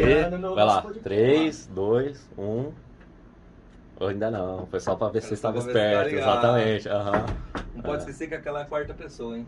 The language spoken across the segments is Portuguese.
E, no vai lá, nosso podcast. 3, 2, 1. Ou ainda não, foi só pra ver se você estava tá esperto, ligado. exatamente. aham. Não pode É. esquecer que aquela é a quarta pessoa, hein?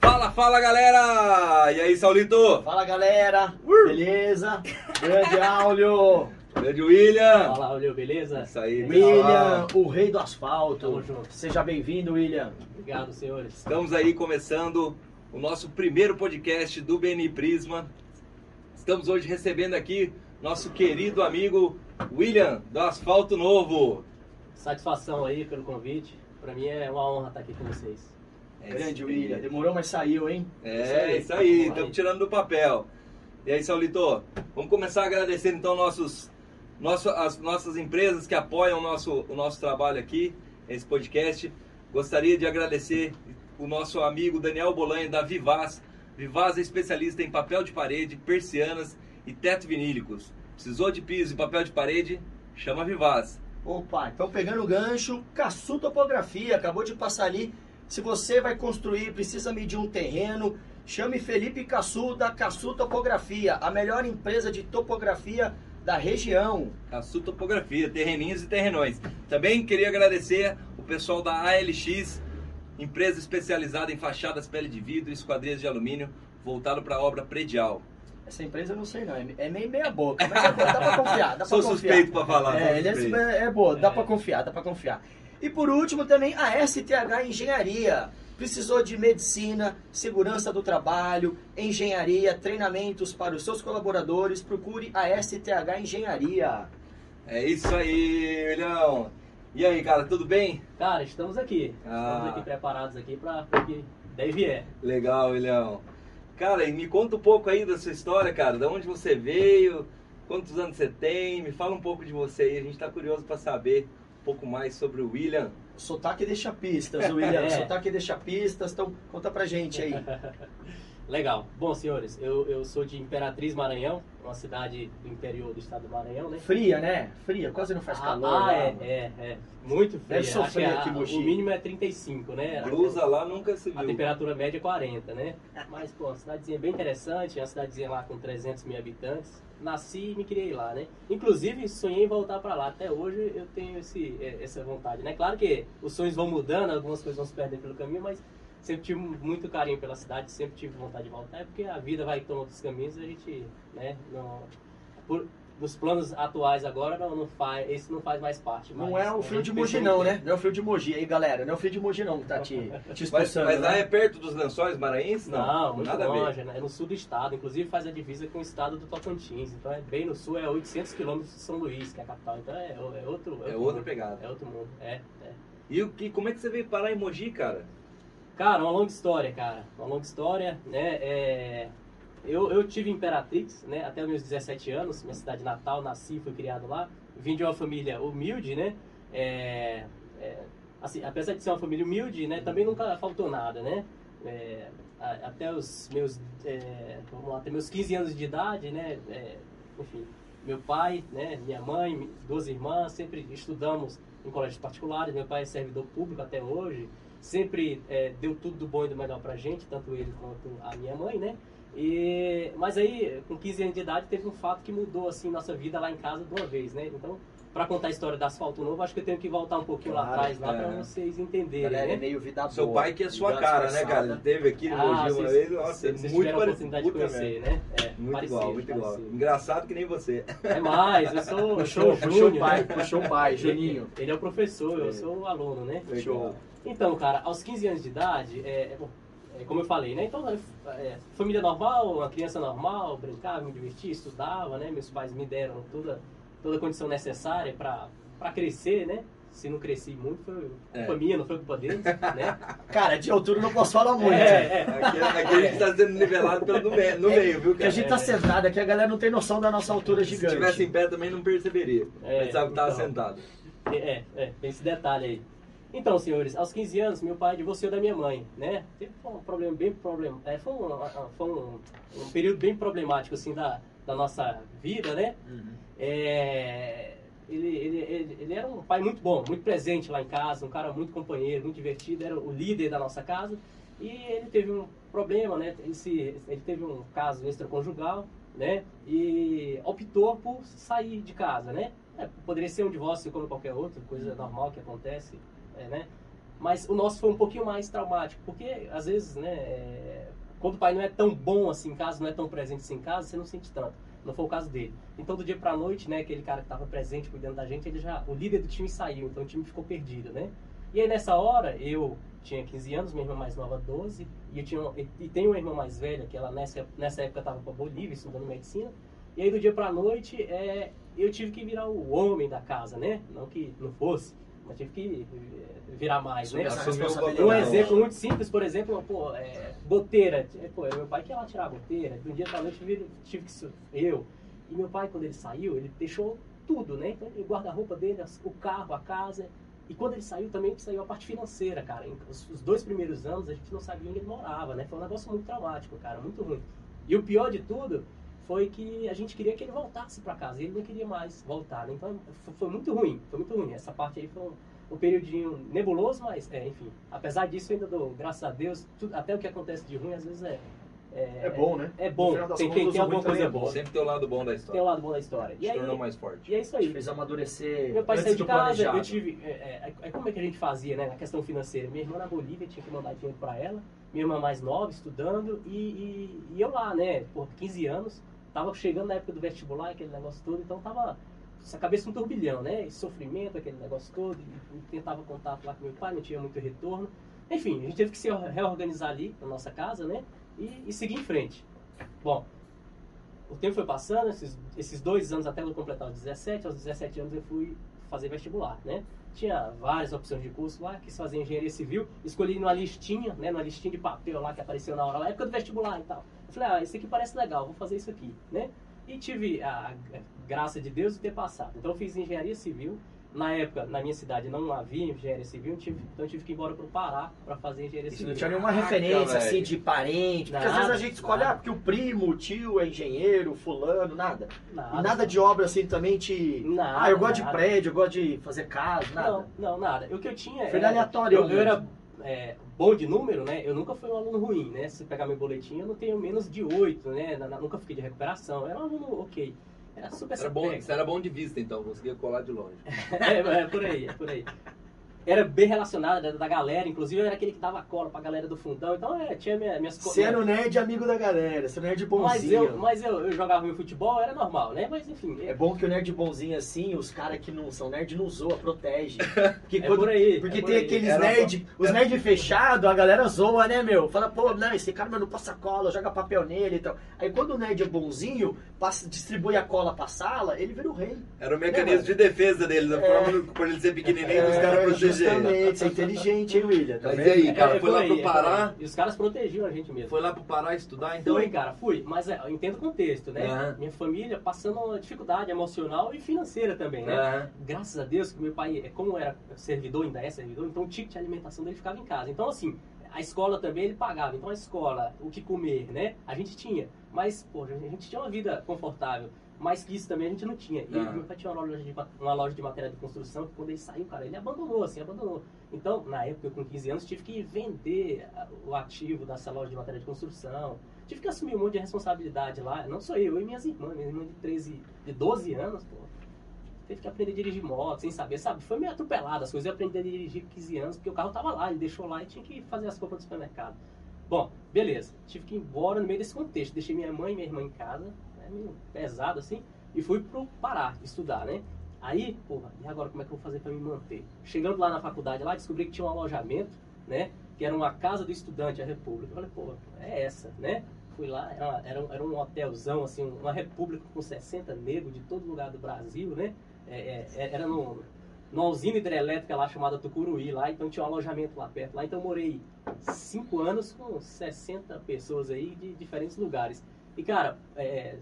Fala, fala galera! E aí, Saulito? Fala galera, beleza? Grande Áulio, Grande William! Fala, Olho, beleza? Isso aí, William, o rei do asfalto. Tamo junto. Seja bem-vindo, William. Obrigado, senhores. Estamos aí começando o nosso primeiro podcast do BNI Prisma. Estamos hoje recebendo aqui nosso querido amigo William, do Asfalto Novo. Satisfação aí pelo convite. Pra mim é uma honra estar aqui com vocês. É Grande William, demorou, mas saiu, hein? É, isso aí, estamos tirando do papel. E aí, Saulito, vamos começar agradecendo então nossos, nosso, as nossas empresas que apoiam o nosso, o nosso trabalho aqui, esse podcast. Gostaria de agradecer o nosso amigo Daniel Bolanho da Vivaz. Vivaz é especialista em papel de parede, persianas e teto vinílicos. Precisou de piso e papel de parede? Chama a Vivaz. Opa, então pegando o gancho, Caçu Topografia, acabou de passar ali. Se você vai construir, precisa medir um terreno, chame Felipe Caçu da Caçu Topografia, a melhor empresa de topografia da região. Caçu Topografia, terreninhos e terrenões. Também queria agradecer o pessoal da ALX, empresa especializada em fachadas, pele de vidro e esquadrias de alumínio, voltado para a obra predial. Essa empresa eu não sei não, é é meio meia boca, mas dá pra confiar, dá Sou pra confiar. suspeito para falar. É, ele é, é boa, dá É. pra confiar, dá pra confiar. E por último também a STH Engenharia. Precisou de medicina, segurança do trabalho, engenharia, treinamentos para os seus colaboradores, procure a STH Engenharia. É isso aí, William. E aí, cara, tudo bem? Cara, estamos aqui. Ah. Estamos aqui preparados aqui para o que deve é. Legal, William. Cara, e me conta um pouco aí da sua história, cara. De onde você veio, quantos anos você tem, me fala um pouco de você aí. A gente tá curioso para saber um pouco mais sobre o William. Sotaque deixa pistas, William. É. Sotaque deixa pistas, então conta pra gente aí. Legal. Bom, senhores, eu, eu sou de Imperatriz Maranhão, uma cidade do interior do estado do Maranhão, né? Fria, né? Fria, quase não faz Ah, calor. ah, lá. é, é, é. Muito frio. Deve sofrer aqui, o Mogi. mínimo é 35, né? Blusa lá nunca se A viu. temperatura média é 40, né? Mas, pô, uma cidadezinha bem interessante, uma cidadezinha lá com 300 mil habitantes. Nasci e me criei lá, né? Inclusive, sonhei em voltar pra lá. Até hoje eu tenho esse, eh, essa vontade, né? Claro que os sonhos vão mudando, algumas coisas vão se perdendo pelo caminho, mas sempre tive muito carinho pela cidade, sempre tive vontade de voltar. É porque a vida vai tomando outros caminhos e a gente, né? Não, por, nos planos atuais agora, não, não faz, esse não faz mais parte. Não mas é o gente de Mogi não, tempo. né? Não é o frio de Mogi aí, galera. Não é o frio de Mogi não que tá te, te Mas, expulsando, mas lá né? é perto dos lençóis maranhenses? Não, Não, muito nada longe, né? é no sul do estado, inclusive faz a divisa com o estado do Tocantins, então é bem no sul, é 800 quilômetros de São Luís, que é a capital, então é, é outro... É outro outra mundo. pegada. É outro mundo, é, é. E o que, como é que você veio parar em Mogi, cara? Cara, uma longa história, cara, uma longa história, né, é... Eu, eu tive Imperatrix, né, até meus 17 anos, minha cidade natal, nasci, fui criado lá, vim de uma família humilde, né, é, é, assim, apesar de ser uma família humilde, né, também nunca faltou nada, né, é, até os meus, é, vamos lá, até meus 15 anos de idade, né, é, enfim, meu pai, né, minha mãe, duas irmãs, sempre estudamos em colégios particulares, meu pai é servidor público até hoje, sempre é, deu tudo do bom e do melhor pra gente, tanto ele quanto a minha mãe, né, e, mas aí, com 15 anos de idade, teve um fato que mudou, assim, nossa vida lá em casa de uma vez, né, então, pra contar a história da Asfalto Novo, acho que eu tenho que voltar um pouquinho lá Claro, atrás, lá é. pra vocês entenderem, Galera, é né. meio vida Seu boa. pai que é sua vida cara, né, cara? Ele teve aqui no Ah, Mogi uma vez. Nossa, é vocês muito de Puta conhecer, né? É, Muito parecido, igual, muito igual. parecido. Engraçado que nem você. É mais, eu sou, eu Puxou, sou puxou Júnior, o pai, puxou o pai, Ele- Juninho. Ele é o professor, É. eu sou o aluno, né? Show. Então, cara, aos 15 anos de idade, é, é, é, como eu falei, né? Então, é, é, família normal, uma criança normal, brincava, me divertia, estudava, né? Meus pais me deram toda, toda a condição necessária para crescer, né? Se não cresci muito, foi culpa É. minha, não foi culpa deles, né? Cara, de altura eu não posso falar muito. É, é. Aqui, aqui a gente tá sendo nivelado pelo no, me- no meio, viu, Porque a cara? gente tá sentado aqui, a galera não tem noção da nossa altura Se gigante. estivesse em pé também não perceberia. É, Pensava que tava então. sentado. É, é, tem esse detalhe aí. Então, senhores, aos 15 anos, meu pai divorciou da minha mãe, né? Teve um problema bem problema, é, foi, um, foi um, um período bem problemático, assim, da, da nossa vida, né? É, ele, ele, ele, ele era um pai muito bom, muito presente lá em casa, um cara muito companheiro, muito divertido, era o líder da nossa casa. E ele teve um problema, né? Ele, se, ele teve um caso extraconjugal, né? E optou por sair de casa, né? É, poderia ser um divórcio como qualquer outro, coisa normal que acontece, é, né? Mas o nosso foi um pouquinho mais traumático, porque às vezes, né? É, quando o pai não é tão bom assim em casa, não é tão presente assim em casa, você não sente tanto. Não foi o caso dele. Então, do dia pra noite, né, aquele cara que estava presente, cuidando da gente, ele já, o líder do time saiu, então o time ficou perdido, né? E aí, nessa hora, eu tinha 15 anos, minha irmã mais nova 12, e eu tinha e tenho uma irmã mais velha, que ela nessa, nessa época estava para Bolívia, estudando medicina. E aí, do dia pra noite, é, eu tive que virar o homem da casa, né? Não que não fosse, mas tive que eh, virar mais, né? Um exemplo muito simples, por exemplo, pô, é, goteira. É, pô, meu pai que ia lá tirar a goteira. De um dia pra noite tive, tive que eu. E meu pai, quando ele saiu, ele deixou tudo, né? Então, o guarda-roupa dele, o carro, a casa. E quando ele saiu, também saiu a parte financeira, cara. Os, os dois primeiros anos, a gente não sabia onde ele morava, né? Foi um negócio muito traumático, cara, muito ruim. E o pior de tudo foi que a gente queria que ele voltasse para casa. E ele não queria mais voltar, né? Então foi muito ruim, foi muito ruim. Essa parte aí foi um, um período nebuloso, mas, é, enfim. Apesar disso, ainda dou graças a Deus, tudo, até o que acontece de ruim, às vezes é. É, é bom, né? É bom. Tem, tem, tem alguma coisa boa. Sempre tem o lado bom da história. Tem o lado bom da história. E Se tornou mais forte. E é isso aí. Fez amadurecer. Meu pai saiu de casa, eu tive. É, é, como é que a gente fazia, né? Na questão financeira. Minha irmã na Bolívia tinha que mandar dinheiro para ela. Minha irmã mais nova, estudando. E, e, e eu lá, né? Por 15 anos Tava chegando na época do vestibular, aquele negócio todo, então tava essa cabeça um turbilhão, né? Esse sofrimento, aquele negócio todo, e, tentava contato lá com meu pai, não tinha muito retorno. Enfim, a gente teve que se reorganizar ali na nossa casa, né? E, e seguir em frente. Bom, o tempo foi passando, esses, esses dois anos até eu completar os 17, aos 17 anos eu fui fazer vestibular, né? Tinha várias opções de curso lá, quis fazer engenharia civil, escolhi numa listinha, né? Numa listinha de papel lá que apareceu na hora, na época do vestibular e tal. Falei, ah, isso aqui parece legal, vou fazer isso aqui, né? E tive a graça de Deus de ter passado. Então eu fiz engenharia civil. Na época, na minha cidade, não havia engenharia civil, tive, então eu tive que ir embora para o Pará para fazer engenharia civil. Não tinha nenhuma referência assim de parente, porque nada, às vezes a gente escolhe, nada. ah, porque o primo, o tio é engenheiro, fulano, nada. Nada, nada de obra assim também te. Nada, ah, eu gosto nada. de prédio, eu gosto de fazer casa, nada. Não, não, nada. O que eu tinha. Foi era, aleatório. Eu, eu era é, bom de número, né? Eu nunca fui um aluno ruim, né? Se pegar meu boletim, eu não tenho menos de 8, né? nunca fiquei de recuperação. Era um aluno ok. Era super era bom, Você era bom de vista, então, conseguia colar de longe. é, é, por aí, é por aí era bem relacionado, era da galera, inclusive eu era aquele que dava cola pra galera do fundão, então é, tinha minha, minhas coisas. Você era o nerd amigo da galera, você era o nerd bonzinho. Mas eu, mas eu, eu jogava meu futebol, era normal, né? Mas enfim. É bom que o nerd bonzinho assim, os caras que não são nerd não zoa, protege. Porque, é quando, por aí, porque é por tem aí. aqueles nerd, os nerd fechado, a galera zoa, né, meu? Fala, pô, não, esse cara não passa cola, joga papel nele e tal. Aí quando o nerd é bonzinho, passa, distribui a cola pra sala, ele vira o rei. Era o mecanismo né, de defesa deles, a é. forma por ele ser pequenininho, é, os caras protegerem inteligente, hein, William? Tá Mas e aí, cara, é, foi lá aí, pro Pará? E os caras protegiam a gente mesmo. Foi lá pro Pará estudar, então? Fui, cara, fui. Mas é, eu entendo o contexto, né? Uhum. Minha família passando dificuldade emocional e financeira também, né? Uhum. Graças a Deus que meu pai, é, como era servidor, ainda é servidor, então o ticket de alimentação dele ficava em casa. Então, assim, a escola também ele pagava. Então, a escola, o que comer, né? A gente tinha. Mas, pô, a gente tinha uma vida confortável. Mais que isso também a gente não tinha. E ah. meu pai tinha uma loja, de, uma loja de matéria de construção que quando ele saiu, cara, ele abandonou, assim, abandonou. Então, na época, eu com 15 anos, tive que vender o ativo dessa loja de matéria de construção. Tive que assumir um monte de responsabilidade lá. Não só eu, eu e minhas irmãs. Minha irmã de 13, de 12 anos, pô. Teve que aprender a dirigir moto, sem saber, sabe? Foi meio atropelado as coisas. Eu aprendi a dirigir com 15 anos, porque o carro tava lá, ele deixou lá e tinha que fazer as compras do supermercado. Bom, beleza. Tive que ir embora no meio desse contexto. Deixei minha mãe e minha irmã em casa né, meio pesado assim, e fui pro Pará estudar, né? Aí, porra, e agora como é que eu vou fazer para me manter? Chegando lá na faculdade, lá descobri que tinha um alojamento, né? Que era uma casa do estudante, a República. Eu falei, pô, é essa, né? Fui lá, era, era, um, era um hotelzão, assim, uma república com 60 negros de todo lugar do Brasil, né? É, é, é, era no, numa usina hidrelétrica lá chamada Tucuruí, lá, então tinha um alojamento lá perto. Lá, então morei cinco anos com 60 pessoas aí de diferentes lugares. E, cara, é,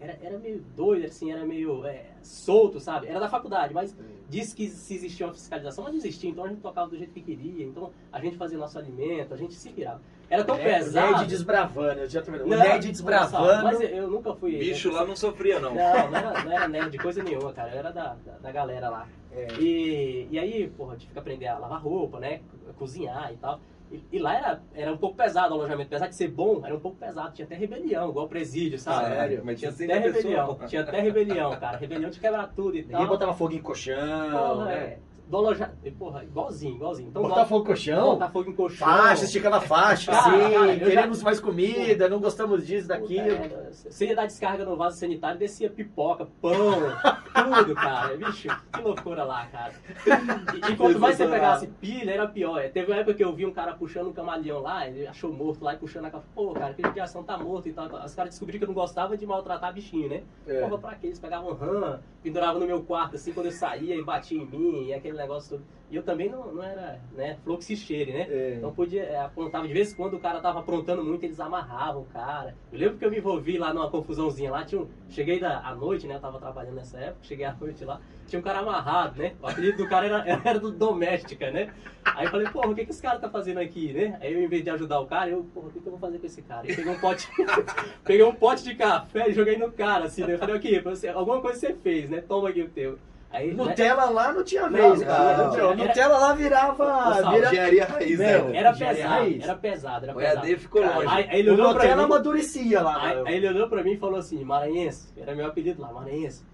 era, era meio doido, assim, era meio é, solto, sabe? Era da faculdade, mas disse que se existia uma fiscalização, mas não existia, então a gente tocava do jeito que queria, então a gente fazia nosso alimento, a gente se virava. Era tão nerd- pesado. O nerd desbravando, eu já tô vendo. O nerd não, desbravando. Mas eu, eu nunca fui. Bicho lá não sofria, não. Não, não era, não era nerd de coisa nenhuma, cara. Eu era da, da, da galera lá. É. E, e aí, porra, tive que aprender a lavar roupa, né? Cozinhar e tal. E, e lá era, era um pouco pesado o alojamento. Apesar de ser bom, era um pouco pesado. Tinha até rebelião, igual presídio, sabe? Sério? Mas tinha Tinha 30 até rebelião. pessoas. Tinha até rebelião, cara. Rebelião de quebrar tudo e Ninguém tal. botava fogo em colchão, Porra, né? é. Do aloja... Porra, igualzinho, igualzinho. Então, Botar nós- fogo em colchão? Botar fogo em colchão. Faixa, esticava faixa, Cara, sim, cara, eu já- queremos mais comida, não gostamos disso, daquilo. Você ia dar descarga no vaso sanitário, descia pipoca, pão, tudo, cara. Bicho, que loucura lá, cara. E, e quanto mais você pegasse pilha, era pior. Teve uma época que eu vi um cara puxando um camaleão lá, ele achou morto lá e puxando a capa. Pô, cara, aquele de ação tá morto e tal. Os caras descobriram que eu não gostava de maltratar bichinho, né? É. Porra, pra quê? Eles pegavam rã, penduravam no meu quarto, assim, quando eu saía e batia em mim, e aquele negócio todo. E eu também não, não era, né, fluxo e cheire, né? É. Então podia, é, apontava de vez em quando o cara tava aprontando muito, eles amarravam o cara. Eu lembro que eu me envolvi lá numa confusãozinha lá, tinha um, cheguei da, à noite, né, eu tava trabalhando nessa época, cheguei à noite lá, tinha um cara amarrado, né? O apelido do cara era, era do Doméstica, né? Aí eu falei, porra, o que que esse cara tá fazendo aqui, né? Aí eu, em vez de ajudar o cara, eu, porra, o que que eu vou fazer com esse cara? Eu peguei um pote, peguei um pote de café e joguei no cara, assim, né? Eu falei, aqui, você, alguma coisa você fez, né? Toma aqui o teu. Aí, né? Nutella lá não tinha vez, não, cara. não, Não, era- Nutella lá virava. Vira... Engenharia raiz, Meu, né? Era pesado, raiz. era pesado, era O pesado. EAD ficou Cara, longe. Aí, aí ele O olhou pra Nutella mim, amadurecia lá. aí, né? aí ele olhou pra mim e falou assim, Maranhense, era meu apelido lá, Maranhense,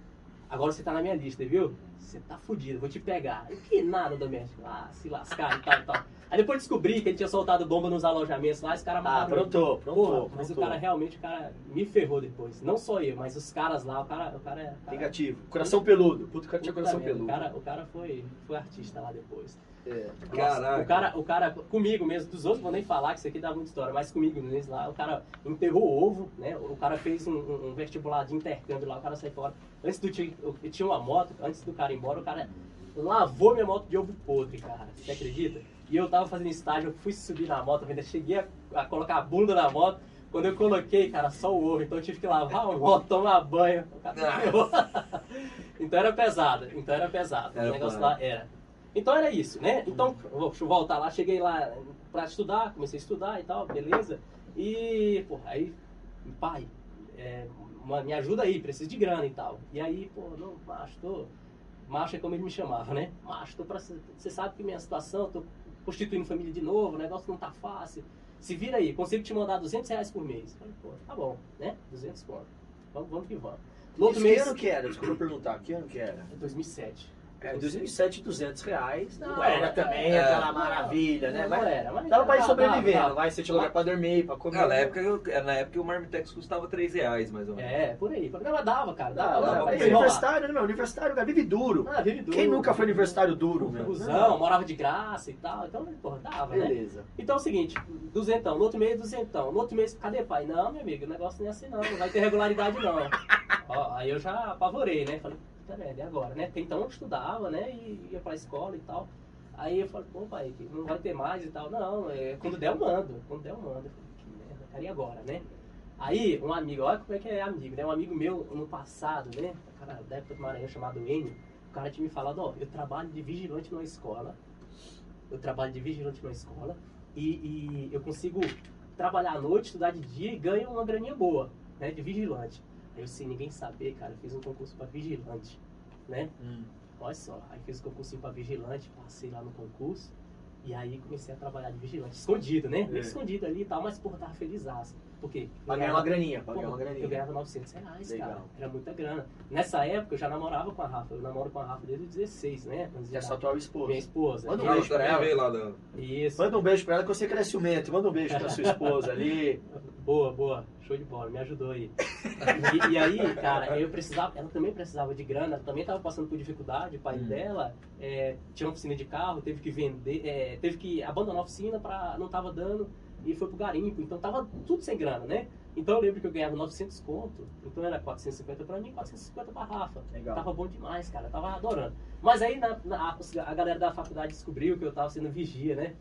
agora você tá na minha lista, viu? Você tá fudido, vou te pegar. Eu, que nada, doméstico. Ah, se lascar e tal e tal. Aí depois descobri que ele tinha soltado bomba nos alojamentos lá, esse cara Ah, amarrava. pronto, Porra, pronto. mas o pronto. cara realmente, o cara me ferrou depois. Não só eu, mas os caras lá, o cara. O cara, o cara Negativo. Coração peludo. Puto, o cara tinha Puta coração merda, peludo. O cara, o cara foi, foi artista lá depois. É. Caraca. O cara, o cara, comigo mesmo, dos outros vou nem falar que isso aqui dá muita história, mas comigo mesmo lá, o cara enterrou ovo, né? O cara fez um, um- um vestibular de intercâmbio lá, o cara saiu fora. Antes do tinha, eu tinha uma moto, antes do cara ir embora, o cara lavou minha moto de ovo podre, cara. Você acredita? E eu tava fazendo estágio, eu fui subir na moto, ainda cheguei a, a colocar a bunda na moto. Quando eu coloquei, cara, só o ovo, então eu tive que lavar a moto, tomar banho. O então era pesado, então era pesado. Era o negócio lá era. Então era isso, né? Então, deixa eu voltar lá, cheguei lá pra estudar, comecei a estudar e tal, beleza. E, pô, aí, pai, é, uma- me ajuda aí, preciso de grana e tal. E aí, pô, não, macho, tô. Macho é como ele me chamava, né? Macho, tô pra. Você sabe que minha situação, tô constituindo família de novo, o negócio não tá fácil. Se vira aí, consigo te mandar 200 reais por mês. Falei, pô, tá bom, né? 200 conto. Vamos, vamos que vamos. No outro Isso mês. que ano que era? Desculpa perguntar. Que ano que era? 2007. É, em 2007, 200 reais. Não, Não, era é, também é, aquela não, maravilha, né? Não, Mas era, mas dava pra ir dava, sobrevivendo. dava. Vai, você tinha lugar pra dormir, pra comer. Ah, na época, eu- na época o Marmitex custava 3 reais, mais ou menos. É, por aí. Não, mas dava, cara. Dava, Dava, dava dava. pra É, ir. universitário, né, meu? Universitário, cara, vive duro. Ah, vive duro. Quem nunca foi universitário duro, meu? Busão, morava de graça e tal. Então, porra, dava, né? Beleza. Então é o seguinte, duzentão, no outro mês, duzentão. No outro mês, cadê pai? Não, meu amigo, o negócio não é assim não, não vai ter regularidade não. Ó, aí eu já apavorei, né? Falei, merda, e agora, né? Porque então eu estudava, né? E ia pra escola e tal. Aí eu falei, pô, pai, não vai ter mais e tal. Não, é, quando der eu mando, quando der eu mando. Eu falei, que merda, cara, e agora, né? Aí, um amigo, olha como é que é amigo, né? Um amigo meu, no passado, né? Cara da época do Maranhão, chamado Enio, o cara tinha me falado, ó, eu trabalho de vigilante numa escola, eu trabalho de vigilante numa escola, e, e eu consigo trabalhar à noite, estudar de dia e ganho uma graninha boa, né? De vigilante. Eu, sem ninguém saber, cara, eu fiz um concurso para vigilante, né? Olha só, aí fiz o concursinho pra vigilante, passei lá no concurso. E aí comecei a trabalhar de vigilante, escondido, né? É. escondido ali e tal, mas porra, tava feliz. Por quê? Pra ganhar uma graninha, pra ganhar uma graninha. Eu ganhava 900 reais, Legal. cara. Era muita grana. Nessa época eu já namorava com a Rafa. Eu namoro com a Rafa desde os 16, né? Antes de E a dar- sua atual esposa. Minha esposa. Manda um beijo pra ela. lá da... Isso. Manda um beijo pra ela que você ela é ciumento. Manda um beijo pra sua esposa ali. Boa, boa. Show de bola, me ajudou aí. E, e aí, cara, eu precisava, ela também precisava de grana, também estava passando por dificuldade, o pai Hum. dela é, tinha uma oficina de carro, teve que vender, é, teve que abandonar a oficina para não tava dando e foi pro garimpo, então tava tudo sem grana, né? Então eu lembro que eu ganhava 900 conto, então era 450 para mim, 450 pra Rafa. Legal. Tava bom demais, cara, tava adorando. Mas aí na- na- a, galera da faculdade descobriu que eu tava sendo vigia, né?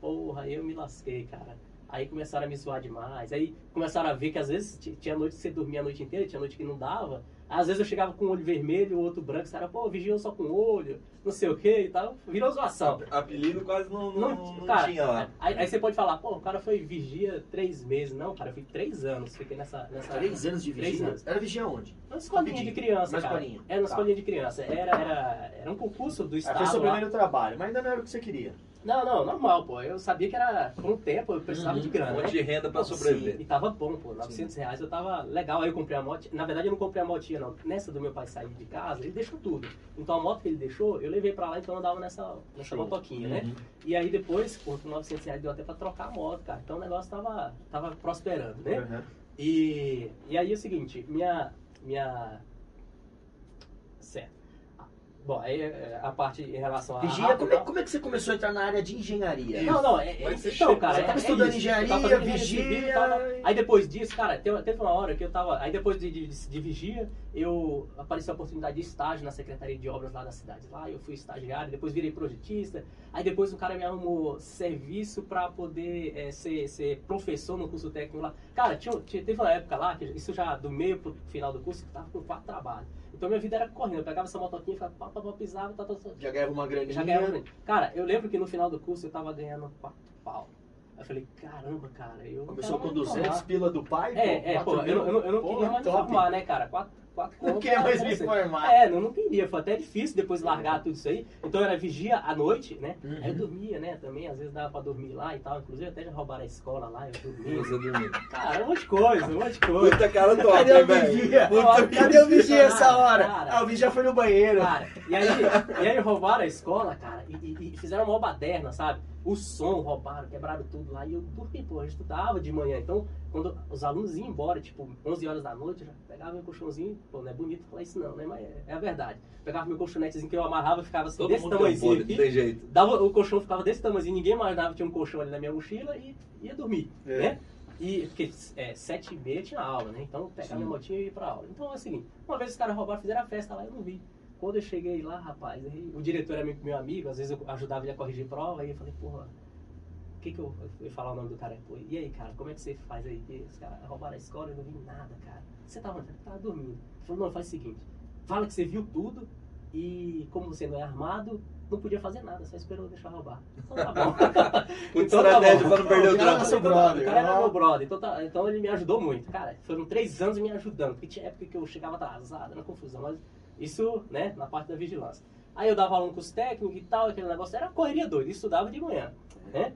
Porra, eu me lasquei, cara. Aí começaram a me zoar demais. Aí começaram a ver que às vezes tinha noite que você dormia a noite inteira, tinha noite que não dava. Às vezes eu chegava com o olho vermelho, o outro branco, os caras, pô, vigiam só com o olho, não sei o que e tal. Virou zoação. Apelido quase não, não, Não, não cara, tinha lá. Aí, aí você pode falar, pô, o cara foi vigia três meses. Não, cara, eu fui três anos. Fiquei nessa. nessa Três anos de Três vigia? anos. Era vigia onde? Uma escolinha de criança, Uma cara. escolinha. Era uma Tá. escolinha de criança. Era, era, era um concurso do Aí Estado. foi seu primeiro trabalho, mas ainda não era o que você queria. Não, não, normal, pô. Eu sabia que era, por um tempo, eu precisava Uhum. de Um grana, monte né? de renda pra Sim, sobreviver. E tava bom, pô. 900 reais eu tava legal. Aí eu comprei a moto. Na verdade, eu não comprei a motinha, não. Nessa do meu pai sair de casa, ele deixou tudo. Então a moto que ele deixou, eu levei pra lá, então eu andava nessa, nessa Show. motoquinha, né? Uhum. E aí depois, pô, com 900 reais deu até pra trocar a moto, cara. Então o negócio tava, tava prosperando, né? Uhum. E, e aí é o seguinte, minha. minha certo. Bom, aí é, a parte em relação a. Vigia, como é, como é que você começou a entrar na área de engenharia? Não, não, é, você então, cara, você é- tava é estudando isso. engenharia, Eu tava fazendo engenharia vigia, civil tal, tal. e- Aí depois disso, cara, teve, teve uma hora que eu tava. Aí depois de, de, de vigia, eu apareceu a oportunidade de estágio na Secretaria de Obras lá da cidade. Lá eu fui estagiário, depois virei projetista. Aí depois o cara me arrumou serviço pra poder é, ser, ser professor no curso técnico lá. Cara, tinha, tinha- teve uma época lá, que isso já do meio pro final do curso, que eu tava com quatro trabalhos. Então minha vida era correndo. Eu pegava essa motoquinha, ficava, pá, pá, pá, pisava, tá, tá, tá, Já ganhava uma graninha. já ganhava grande. Cara, eu lembro que no final do curso eu tava ganhando quatro pau. Aí eu falei, caramba, cara, eu. Começou com mais 200 formar. pila do pai? É, é, pô, eu, não- eu, não- eu não Pô, queria mais me formar, né, cara? Quatro, quatro Não conto queria mais me formar. É, não, não queria, foi até difícil depois largar tudo isso aí. Então era vigia à noite, né? Uhum. Aí eu dormia, né, também, às vezes dava pra dormir lá e tal. Inclusive até já roubaram a escola lá, eu dormia. Você dormiu. Cara, um monte de coisa, um monte de coisa. Puta cara top, Cadê o vigia? Puta Cadê o vigia essa hora? Cara. Ah, o vigia foi no banheiro. Cara, e aí, e aí roubaram a escola, cara, e, e- e fizeram uma baderna, sabe? O som roubaram, quebraram tudo lá. E eu dormi, pô, eu estudava de manhã. Então, quando os alunos iam embora, tipo, 11 horas da noite, eu já pegava meu colchãozinho. Pô, não é bonito falar isso não, né? Mas é, é a verdade. Pegava meu colchonetezinho que eu amarrava, ficava assim, Todo desse um tamanhozinho podre, aqui. não tem jeito. Dava, o colchão ficava desse tamanhozinho, ninguém imaginava que tinha um colchão ali na minha mochila e ia dormir, É. né? E porque é, sete e meia tinha aula, né? Então pegava Sim. minha motinha e ia pra aula. Então é o seguinte, uma vez os caras roubaram, fizeram a festa lá, eu não vi. Quando eu cheguei lá, rapaz, aí, o diretor era meu, meu amigo, às vezes eu ajudava ele a corrigir prova, aí eu falei, porra, o que que eu, eu ia falar o nome do cara? Pô, e aí, cara, como é que você faz aí? Que os caras roubaram a escola e eu não vi nada, cara. Você tava? Eu tava dormindo. Ele falou, não, faz o seguinte, fala que você viu tudo e como você não é armado, não podia fazer nada, só esperou deixar roubar. Então tá bom. Então tá bom. pra não perder o trampo. é seu tá- brother, O cara era meu brother, então, tá- então ele me ajudou muito. Cara, foram três anos me ajudando, porque tinha época que eu chegava atrasado, era confusão, mas isso, né, na parte da vigilância. Aí eu dava aula no curso técnico e tal, aquele negócio, era correria doida, estudava de manhã, né?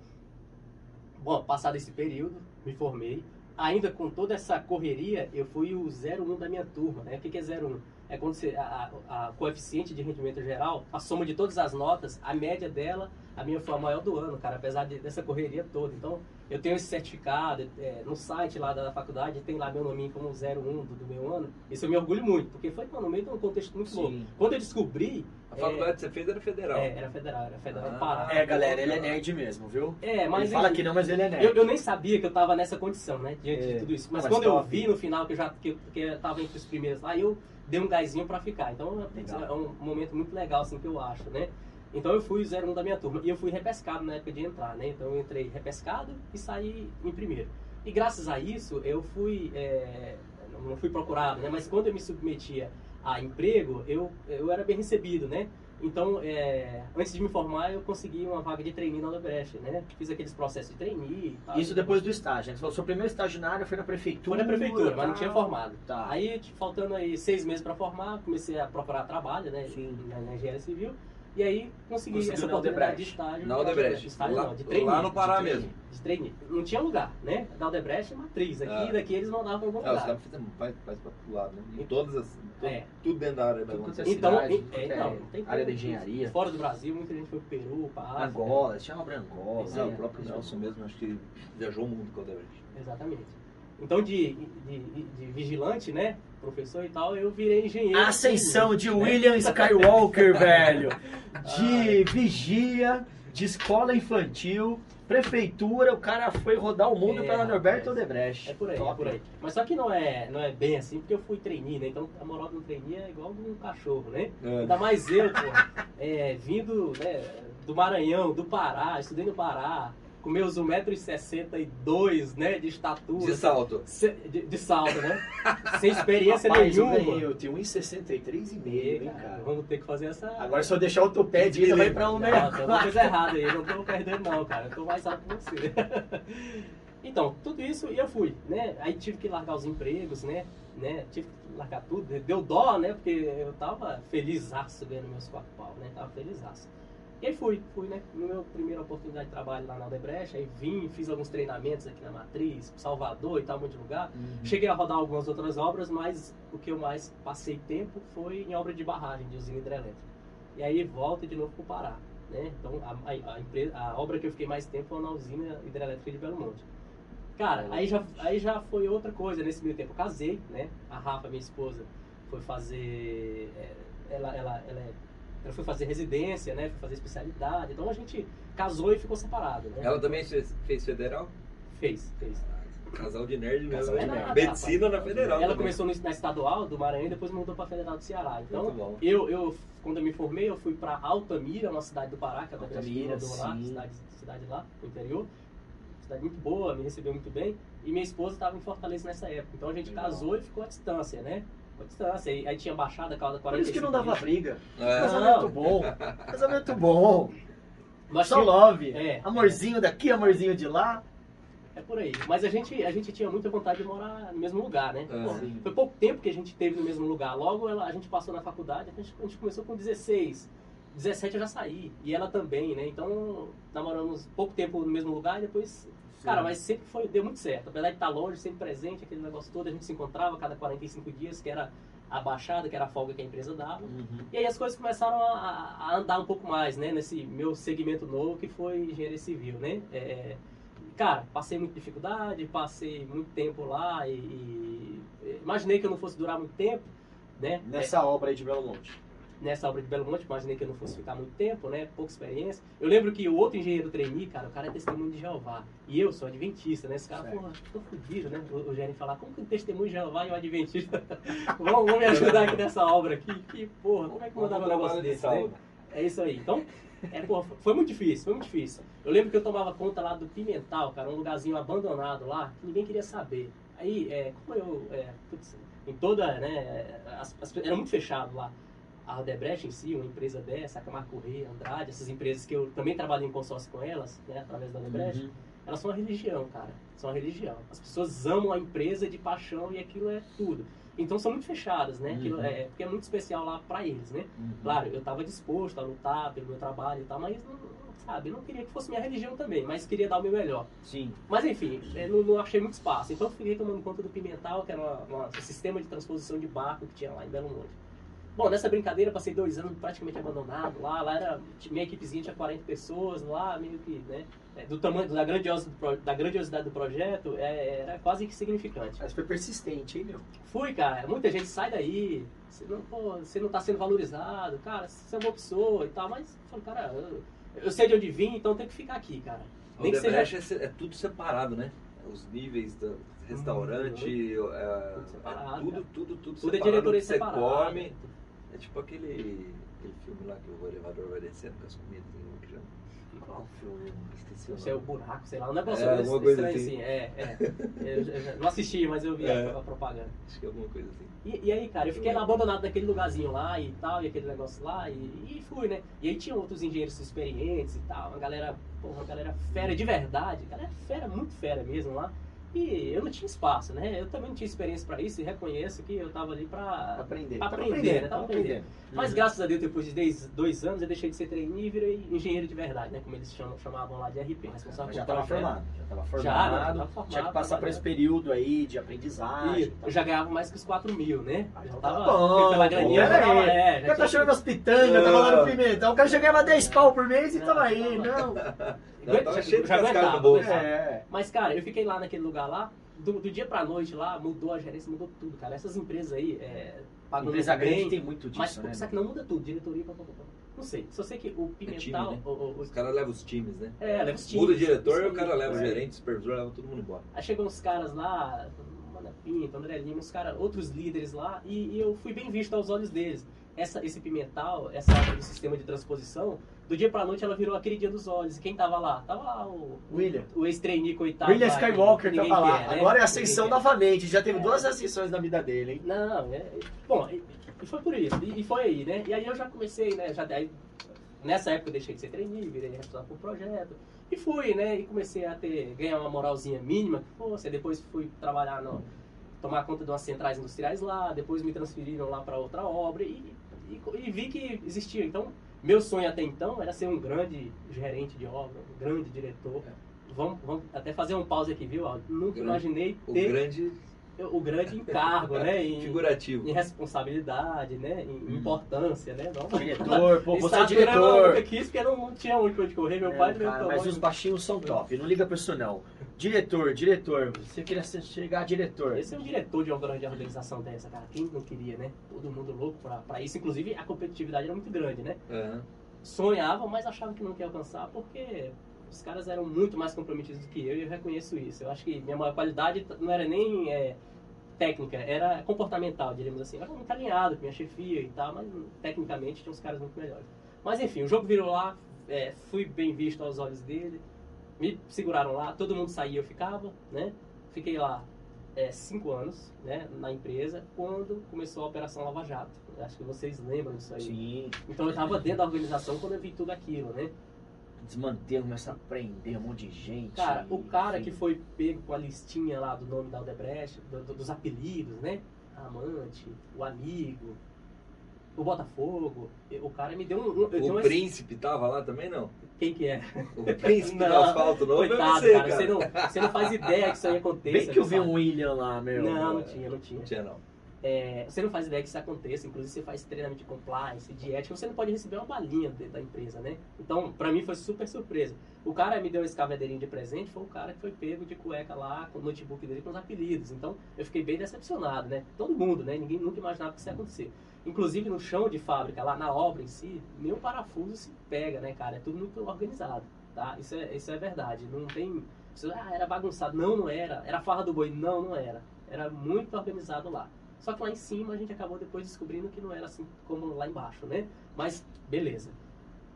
Bom, passado esse período, me formei. Ainda com toda essa correria, eu fui o 01 da minha turma, né? O que é 01? É quando você, a, a- a coeficiente de rendimento geral, a soma de todas as notas, a média dela, a minha foi a maior do ano, cara, apesar de- dessa correria toda. Então, eu tenho esse certificado, é, no site lá da faculdade, tem lá meu nome como 01 do, do meu ano. Isso eu me orgulho muito, porque foi no meio de um contexto muito Sim. louco. Quando eu descobri... A faculdade que você fez era federal. É, era federal, era federal Ah. Pará. É, galera, ele é nerd mesmo, viu? É, mas... ele fala que não, mas ele é nerd. eu, eu nem sabia que eu tava nessa condição, né? Diante É. de tudo isso. Mas, mas quando eu vi no final que eu já que, que eu tava entre os primeiros lá, eu dei um gásinho pra ficar. Então Legal. é um momento muito legal, assim, que eu acho, né? Então eu fui o 01 da minha turma. E eu fui repescado na época de entrar, né? Então eu entrei repescado e saí em primeiro. E graças a isso, eu fui. é, não fui procurado, né? Mas quando eu me submetia a emprego, eu, eu era bem recebido, né? Então, é, antes de me formar, eu consegui uma vaga de trainee na Odebrecht, né? Fiz aqueles processos de trainee e tal. Isso depois do estágio. né? Você falou, seu primeiro estágio na área foi na prefeitura. Foi na prefeitura, mas não tinha formado. Tá. Aí, faltando aí seis meses para formar, comecei a procurar trabalho, né? Sim. Na, na engenharia civil. E aí consegui Conseguiu essa oportunidade de estágio. Na Odebrecht. Estágio Lá- não, de trainee. lá no Pará de mesmo. De trainee. Não tinha lugar, né? Da Odebrecht é matriz. Aqui, Ah. daqui eles mandavam pra algum É, os lugar. caras faz, faz pra pro lado, né? Em todas as. to- É. Tudo dentro da área da Tudo é. Então, cidade, é, tudo é, é não, não tem área da engenharia. Fora do Brasil, muita gente foi pro Peru, pra África. Angola, chama pra Angola. Não, é. o próprio Nelson mesmo, acho que viajou o mundo com o Odebrecht. Exatamente. Então, de, de, de vigilante, né? Professor e tal, eu virei engenheiro. A ascensão de né? William Skywalker, velho. De vigia, de escola infantil, prefeitura, o cara foi rodar o mundo É, pela Norberto rapaz. Odebrecht. É por aí, Top. é por aí. Mas só que não é, não é bem assim, porque eu fui trainee, né? Então a moral do trainee é igual de um cachorro, né? É. Ainda mais eu, pô, é, vindo né, do Maranhão, do Pará, estudei no Pará, com meus 1,62m, né, de estatura. De salto. Se- De, de salto, né? Sem experiência Rapaz, eu nenhuma. ganhei, eu tenho 1,63 e meio, hein, Cara. Vamos ter que fazer essa. Agora se eu deixar o topé de ida, vai pra Não, um tem alguma coisa errada aí, eu não tô perdendo não, cara. Eu tô mais alto que você. Então, tudo isso e eu fui, né? Aí tive que largar os empregos, né? né? Tive que largar tudo. Deu dó, né? Porque eu tava felizaço ganhando meus quatro pau, né? Tava felizaço. E aí fui, fui, né? No meu primeira oportunidade de trabalho lá na Aldebrecht, aí vim, fiz alguns treinamentos aqui na Matriz, Salvador e tal, um monte de lugar. Cheguei a rodar algumas outras obras, mas o que eu mais passei tempo foi em obra de barragem, de usina hidrelétrica. E aí volto de novo para o Pará. Né? Então a, a, a empresa, a obra que eu fiquei mais tempo foi na usina hidrelétrica de Belo Monte. Cara, aí já, aí já foi outra coisa. Nesse meio tempo eu casei, né? A Rafa, minha esposa, foi fazer. é, Ela, ela, ela, é- ela foi fazer residência, né? Foi fazer especialidade. Então a gente casou e ficou separado, né? Ela também fez, fez federal? fez, fez. Casal de nerd mesmo. Casal de hein? nerd. Medicina na federal. Ela também. começou no- na estadual do Maranhão e depois mudou para Federal do Ceará. Então, Muito bom. eu, eu, quando eu me formei, eu fui para Altamira, uma cidade do Pará, que é a Altamira, mandou lá, cidade, cidade lá, no interior. Cidade muito boa, me recebeu muito bem. E minha esposa estava em Fortaleza nessa época. Então a gente Legal. casou e ficou à distância, né? Ficou à distância. Aí, aí tinha baixada, calda Por 45 isso que não dava dias. briga. É. Casamento bom. Casamento bom. Nós Só tinha- love. É. Amorzinho daqui, amorzinho de lá. É por aí. Mas a gente, a gente tinha muita vontade de morar no mesmo lugar, né? É. Pô, foi pouco tempo que a gente teve no mesmo lugar. Logo ela- a gente passou na faculdade, a gente, a gente começou com 16. 17 eu já saí. E ela também, né? Então namoramos pouco tempo no mesmo lugar e depois. Cara, mas sempre foi, deu muito certo. Apesar de estar longe, sempre presente, aquele negócio todo, a gente se encontrava a cada 45 dias, que era a baixada, que era a folga que a empresa dava. Uhum. E aí as coisas começaram a, a andar um pouco mais, né? Nesse meu segmento novo que foi engenharia civil, né? É, cara, passei muita dificuldade, passei muito tempo lá e, e imaginei que eu não fosse durar muito tempo, né? Nessa obra aí de Belo Monte. Nessa obra de Belo Monte, imaginei que eu não fosse ficar muito tempo, né? Pouca experiência. Eu lembro que o outro engenheiro trainee, cara, o cara é testemunho de Jeová. E eu sou adventista, né? Esse cara, porra, tô fudido, né? O, o falar, como que um testemunho de Jeová e um adventista? vamos, vamos me ajudar aqui nessa obra aqui. Que porra, como é que mandava um negócio de desse, né? É isso aí. Então, é, pô, foi muito difícil, foi muito difícil. Eu lembro que eu tomava conta lá do Pimental, cara, um lugarzinho abandonado lá, que ninguém queria saber. Aí, é, como eu, é, putz, em toda, né, as- as- era muito fechado lá. A Aldebrecht em si, uma empresa dessa, a Camargo Correia, Andrade, essas empresas que eu também trabalhei em consórcio com elas, né, através da Aldebrecht, Uhum. elas são uma religião, cara. São uma religião. As pessoas amam a empresa de paixão e aquilo é tudo. Então são muito fechadas, né? Aquilo Uhum. é, porque é muito especial lá pra eles, né? Claro, eu estava disposto a lutar pelo meu trabalho e tal, mas não, sabe, eu não queria que fosse minha religião também, mas queria dar o meu melhor. Sim. Mas enfim, eu não, não achei muito espaço. Então eu fiquei tomando conta do Pimental, que era uma- uma- um sistema de transposição de barco que tinha lá em Belo Monte. Bom, nessa brincadeira eu passei dois anos praticamente abandonado lá. Lá era. Minha equipezinha tinha 40 pessoas lá, meio que, né? é, Do tamanho, da grandiosidade da grandiosidade do projeto, é, era quase que significante. Mas foi persistente, hein, meu? Fui, cara. Muita gente sai daí. Você não, pô, você não tá sendo valorizado. Cara, você é uma boa pessoa e tal. Mas, eu falo, cara, eu, eu sei de onde vim, então eu tenho que ficar aqui, cara. O Nem que seja. É, é tudo separado, né? Os níveis do restaurante, é, Tudo é separado, tudo, tudo, tudo, Tudo é separado. diretoria que você separada. come. É tipo aquele, aquele filme lá que o elevador vai descendo com as comidas. Como que chama? Qual filme? Esqueci o é o buraco, sei lá, negócio É, desse- alguma coisa estranho assim. assim. É, é. Eu, eu não assisti, mas eu vi É. a, a propaganda. Acho que é alguma coisa assim. E, e aí, cara, eu fiquei lá abandonado naquele lugarzinho lá e tal, e aquele negócio lá, e, e fui, né? E aí tinha outros engenheiros experientes e tal, uma galera, porra, uma galera fera de verdade, galera fera, muito fera mesmo lá. E eu não tinha espaço, né? Eu também não tinha experiência pra isso e reconheço que eu tava ali pra, Aprender. pra Tava aprender, né? tava Tava aprendendo. Mas Uhum. graças a Deus, depois de 10, dois anos, eu deixei de ser trainee e virei engenheiro de verdade, né? Como eles chamam, chamavam lá de RP, responsável Mas já estava formado. Já estava formado. Já, já tava formado, tinha que passar por esse período aí de aprendizagem. Eu já ganhava mais que os 4 mil, né? Ah, já então tava, tá bom, pela pô, graninha, já pera tava, é, O já cara tá tinha- chegando nas pitangas, tava lá no Pimentão. O cara já ganhava 10 pau por mês e Não, tava já aí. tava. Não. Não, tava cheio de já cascalho no bolso. aguentava. É. Mas, cara, eu fiquei lá naquele lugar lá, do, do dia pra noite lá, mudou a gerência, mudou tudo, cara. Essas empresas aí, é, pagam Empresa muito bem, grande tem muito disso, mas né? só que não muda tudo, diretoria, blá, blá, blá. não sei. Só sei que o time, Pimental, né? o- o- Os os caras levam os times, né? É, leva os times. Muda o diretor e o cara leva o É. gerente, o supervisor, leva todo mundo embora. Aí chegam uns caras lá, Mana Pinto, André Lima, uns caras, outros líderes lá, e, e eu fui bem visto aos olhos deles. Essa, esse pimental, essa do sistema de transposição, Do dia pra noite ela virou a queridinha dos olhos. Quem tava lá? Tava lá o, William. o ex-trainee coitado. William lá, Skywalker ninguém tava lá. quer, né? Agora é ascensão novamente. Já teve duas ascensões na vida dele, hein? Não, é, bom, e, e foi por isso, e, e foi aí, né? E aí eu já comecei, né? Já, aí, nessa época eu deixei de ser trainee, virei responsável por projeto. E fui, né? E comecei a ter, ganhar uma moralzinha mínima que fosse. Aí depois fui trabalhar no. tomar conta de umas centrais industriais lá, depois me transferiram lá para outra obra e, e, e vi que existia. Então, meu sonho até então era ser um grande gerente de obra, um grande diretor. Vamos, vamos até fazer um pause aqui, viu, Aldo? Nunca Grande- imaginei O ter grande o grande encargo, né? Em, figurativo. em responsabilidade, né? Em Hum. importância, né? Não, Diretor, pô, você é eu diretor. nunca quis, porque não, não tinha muito onde correr. Meu É, pai cara, mas os baixinhos são top, não liga pra isso não. Diretor, diretor, você queria chegar a diretor. Esse é um diretor de uma grande organização dessa, cara. Quem não queria, né? Todo mundo louco pra, pra isso. Inclusive, a competitividade era muito grande, né? Aham. Sonhavam, mas achavam que não quer alcançar porque os caras eram muito mais comprometidos do que eu e eu reconheço isso. Eu acho que minha maior qualidade não era nem é, técnica, era comportamental, diríamos assim. Eu era muito alinhado com minha chefia e tal, mas tecnicamente tinha uns caras muito melhores. Mas enfim, o jogo virou lá, é, fui bem visto aos olhos dele, me seguraram lá, todo mundo saía, eu ficava, né? Fiquei lá é, cinco anos, né, na empresa, quando começou a Operação Lava Jato. Acho que vocês lembram disso aí. Sim, Então eu estava dentro da organização quando eu vi tudo aquilo, né? desmanter, começar a prender um monte de gente. Cara, o cara enfim. que foi pego com a listinha lá do nome da Aldebrecht, do- do- dos apelidos, né? A amante, o amigo, o Botafogo, e- o cara me deu um. um- O príncipe tava lá também, não? Quem que é? O príncipe do Não, asfalto novo é Coitado, você, cara, cara. Você, não, você não faz ideia que isso aí aconteça. Bem que eu vi sabe? um William lá, meu. Não, não tinha, não tinha. Não tinha, não. É, você não faz ideia que isso aconteça, inclusive você faz treinamento de compliance, de ética, você não pode receber uma balinha dentro da empresa, né? Então, pra mim foi super surpresa. O cara me deu esse cavadeirinho de presente, foi o cara que foi pego de cueca lá, com o notebook dele com os apelidos. Então, eu fiquei bem decepcionado, né? Todo mundo, né? Ninguém nunca imaginava que isso ia acontecer. Inclusive no chão de fábrica, lá na obra em si, meu parafuso se pega, né, cara? É tudo muito organizado, tá? Isso é, isso é verdade. Não tem. Ah, era bagunçado. Não, não era. Era farra do boi. Não, não era. Era muito organizado lá. Só que lá em cima a gente acabou depois descobrindo que não era assim como lá embaixo, né? Mas beleza.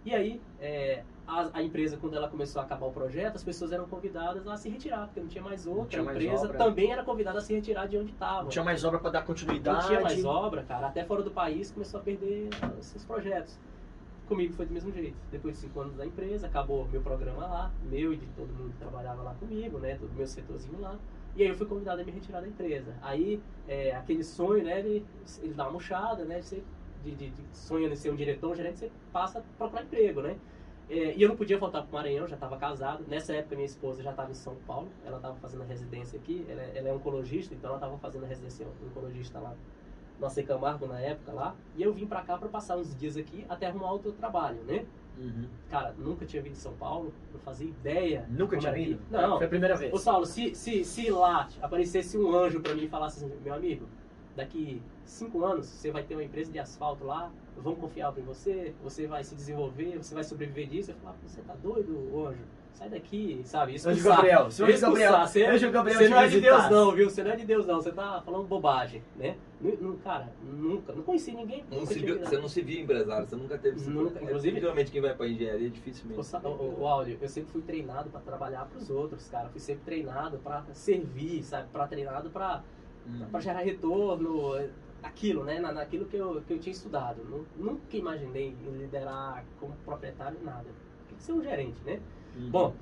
E aí, é, a, a empresa, quando ela começou a acabar o projeto, as pessoas eram convidadas a se retirar, porque não tinha mais outra. tinha a mais empresa obra. também era convidada a se retirar de onde estava. Não tinha mais obra pra dar continuidade. Não tinha mais obra, cara. Até fora do país começou a perder os seus projetos. Comigo foi do mesmo jeito. Depois de cinco anos da empresa, acabou meu programa lá, meu e de todo mundo que trabalhava lá comigo, né? Todo meu setorzinho lá. E aí eu fui convidado a me retirar da empresa. Aí, é, aquele sonho, né? Ele, ele dá uma murchada, né? De, de, de em ser um diretor, um gerente, você passa a procurar emprego, né? É, e eu não podia voltar para o Maranhão, já estava casado. Nessa época, minha esposa já estava em São Paulo. Ela estava fazendo a residência aqui. Ela, é- ela é oncologista, então ela estava fazendo a residência oncologista lá no AC Camargo na época lá. E eu vim para cá para passar uns dias aqui até arrumar outro trabalho, né? Uhum. Cara, nunca tinha vindo de São Paulo, não fazia ideia. Nunca tinha vindo? Não. Foi a primeira vez. Ô Saulo, se, se, se lá aparecesse um anjo pra mim e falasse assim, meu amigo, daqui cinco anos você vai ter uma empresa de asfalto lá, vamos confiar em você, você vai se desenvolver, você vai sobreviver disso. Eu falava, você tá doido, ô anjo? Sai daqui, sabe? Isso Anjo Gabriel, seu Anjo Gabriel, Você, Anjo Gabriel você não é de Deus não, viu? Você não é de Deus não, você tá falando bobagem, né? Cara, nunca, não conheci ninguém. Não se viu- você não se via empresário, você nunca teve Nunca, inclusive- Geralmente quem vai pra engenharia dificilmente. O, áudio, eu sempre fui treinado pra trabalhar pros outros, cara. Fui sempre treinado pra servir, sabe? Pra treinado pra, Hum. pra gerar retorno, aquilo, né? Na, naquilo que eu, que eu tinha estudado. Nu- Nunca imaginei liderar como proprietário nada. Tem que ser um gerente, né? Uhum. Bom,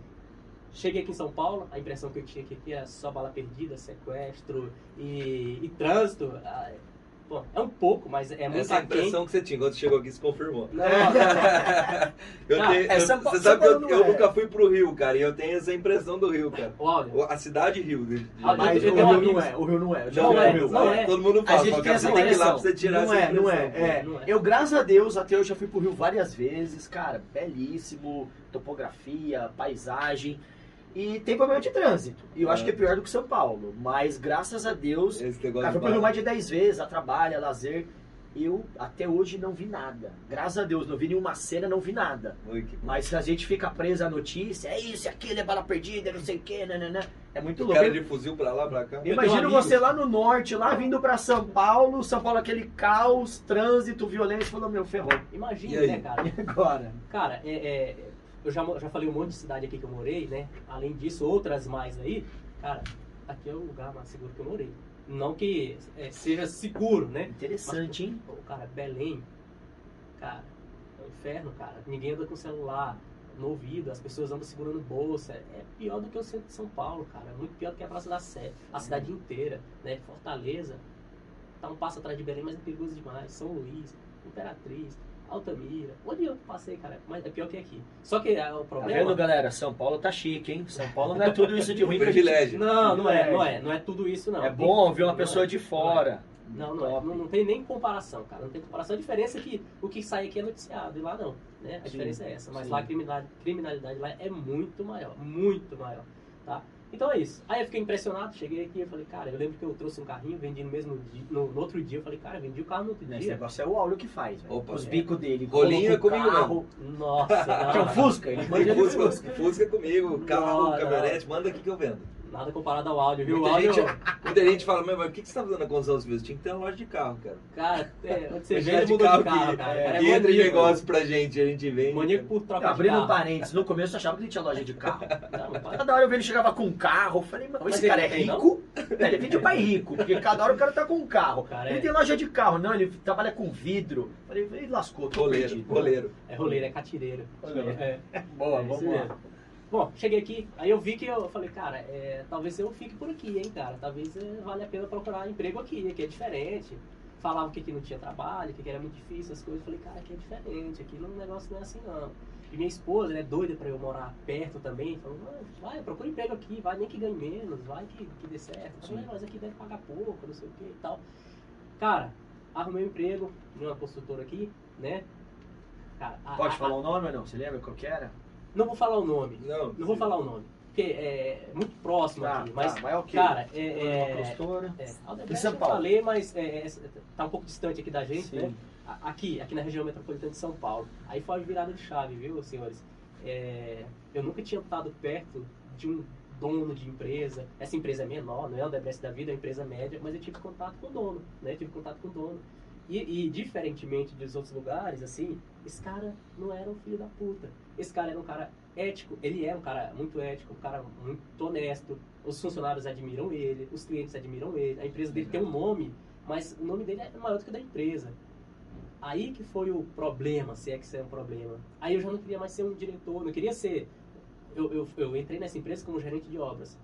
cheguei aqui em São Paulo, a impressão que eu tinha que aqui era só bala perdida, sequestro e, e trânsito. Bom, é um pouco, mas é muito Essa é a impressão que você tinha quando você chegou aqui se confirmou. Não, não, não. Eu tenho- é você sabe que eu, eu é. nunca fui pro Rio, cara, e eu tenho essa impressão do Rio, cara. O. A cidade Rio. De, de- Ah, Mas o tenho Rio amigos- não é, o Rio não é. Não o é, Rio. não é. Todo mundo A fala, gente só tem essa tem que ir lá pra você tirar não essa é, não é, é. Não é. Eu, graças a Deus, até eu já fui pro Rio várias vezes, cara, belíssimo, topografia, paisagem. E tem problema de trânsito. E eu É. acho que é pior do que São Paulo. Mas graças a Deus, Esse cara, negócio fui mais de 10 vezes, a trabalho, a lazer. eu até hoje não vi nada. Graças a Deus, não vi nenhuma cena, não vi nada. Oi. Mas a gente fica preso à notícia, é isso, é aquilo, é bala perdida, é não sei o que, nananã. É muito louco. cara de fuzil pra lá, pra cá. Eu Imagina você lá no norte, lá vindo pra São Paulo, São Paulo aquele caos, trânsito, violência, falou, meu, ferrou. Imagina, né, cara? E agora? Cara, é, é, eu já, já falei um monte de cidade aqui que eu morei, né? Além disso, outras mais aí. Cara, aqui é o lugar mais seguro que eu morei. Não que é, seja seguro, né? Interessante, hein? Pô, cara, Belém, cara, é um inferno, cara. Ninguém anda com celular no ouvido, as pessoas andam segurando bolsa. É pior do que o centro de São Paulo, cara. É muito pior do que a Praça da Sé, a cidade inteira, né? Fortaleza, tá um passo atrás de Belém, mas é perigoso demais. São Luís, Imperatriz, Altamira. Onde eu passei, cara, mas é pior que aqui. Só que é, o Tá problema... vendo, galera? São Paulo tá chique, hein? São Paulo não é tudo isso de ruim Privilégio. Não, não é, não é. Não é tudo isso, não. É Tem- bom ver uma não pessoa é, de é. fora. Não, não, é. Não, não tem nem comparação, cara. Não tem comparação. A diferença é que o que sai aqui é noticiado e lá não. Né? A Sim, diferença é essa. Mas sim. lá a criminalidade, criminalidade lá é muito maior. Muito maior. Tá? Então é isso. Aí eu fiquei impressionado, cheguei aqui e falei, cara, eu lembro que eu trouxe um carrinho, vendi no mesmo dia, no, no outro dia, eu falei, cara, vendi o carro no outro Esse dia. negócio é o Áureo que faz, velho. Opa, Os é. bicos dele. Rolinho é o comigo carro. Nossa, não, Que é um Fusca? Ele Fusca, Fusca. Comigo, carro, caminhonete, manda aqui que eu vendo. Nada comparado ao áudio, viu? O Muita áudio, gente, muita gente fala, meu, mas o que que você tá fazendo na construção civil? Você tinha que ter uma loja de carro, cara. cara, é, onde você vende, mudou de carro, que, cara. é, O cara é entra em negócio pra gente, a gente vende. Maníaco por troca de Abrindo um carro. parênteses, no começo eu achava que ele tinha loja de carro. Não, não. Cada hora eu vi ele chegava com um carro, eu falei, mas Mas esse cara é não não? rico? É, ele vende pai rico, porque cada hora o cara tá com um carro. cara ele é- tem loja de carro, não, ele trabalha com vidro. Eu Falei, ele lascou, perdido. goleiro. É roleiro, é catireiro. Roleiro. É. Boa, É vamos lá. Bom, cheguei aqui, aí eu vi que eu falei, cara, é, talvez eu fique por aqui, hein, cara. Talvez é, vale a pena procurar emprego aqui, que é diferente. Falavam que aqui não tinha trabalho, que aqui era muito difícil, as coisas. Eu falei, cara, aqui é diferente, aqui não, o negócio não é assim não. E minha esposa, ela é doida pra eu morar perto também, falou, "Não, vai, procura emprego aqui, vai, nem que ganhe menos, vai que, que dê certo. Eu falei, mas aqui deve pagar pouco, não sei o que e tal. Cara, arrumei um emprego numa construtora aqui, né? Cara, a- Pode a- falar o nome ou não? Você lembra qual que era? Não vou falar o nome. Não, Não vou falar o nome. Porque é muito próximo Tá, aqui. Mas, tá, mas ok. cara, Uma é. é, postura. é Aldebrecht São eu Paulo. falei, mas é, é, tá um pouco distante aqui da gente, Sim. né? Aqui, aqui na região metropolitana de São Paulo. Aí foi a virada de chave, viu, senhores? É, eu nunca tinha estado perto de um dono de empresa. Essa empresa é menor, não é a Aldebrecht da vida, é uma empresa média, mas eu tive contato com o dono, né? Eu tive contato com o dono. E, e, diferentemente dos outros lugares, assim, esse cara não era um filho da puta. Esse cara era um cara ético, ele é um cara muito ético, um cara muito honesto. Os funcionários admiram ele, os clientes admiram ele. A empresa dele tem um nome, mas o nome dele é maior do que o da empresa. Aí que foi o problema, se é que isso é um problema. Aí eu já não queria mais ser um diretor, não queria ser. Eu, eu, eu entrei nessa empresa como gerente de obras.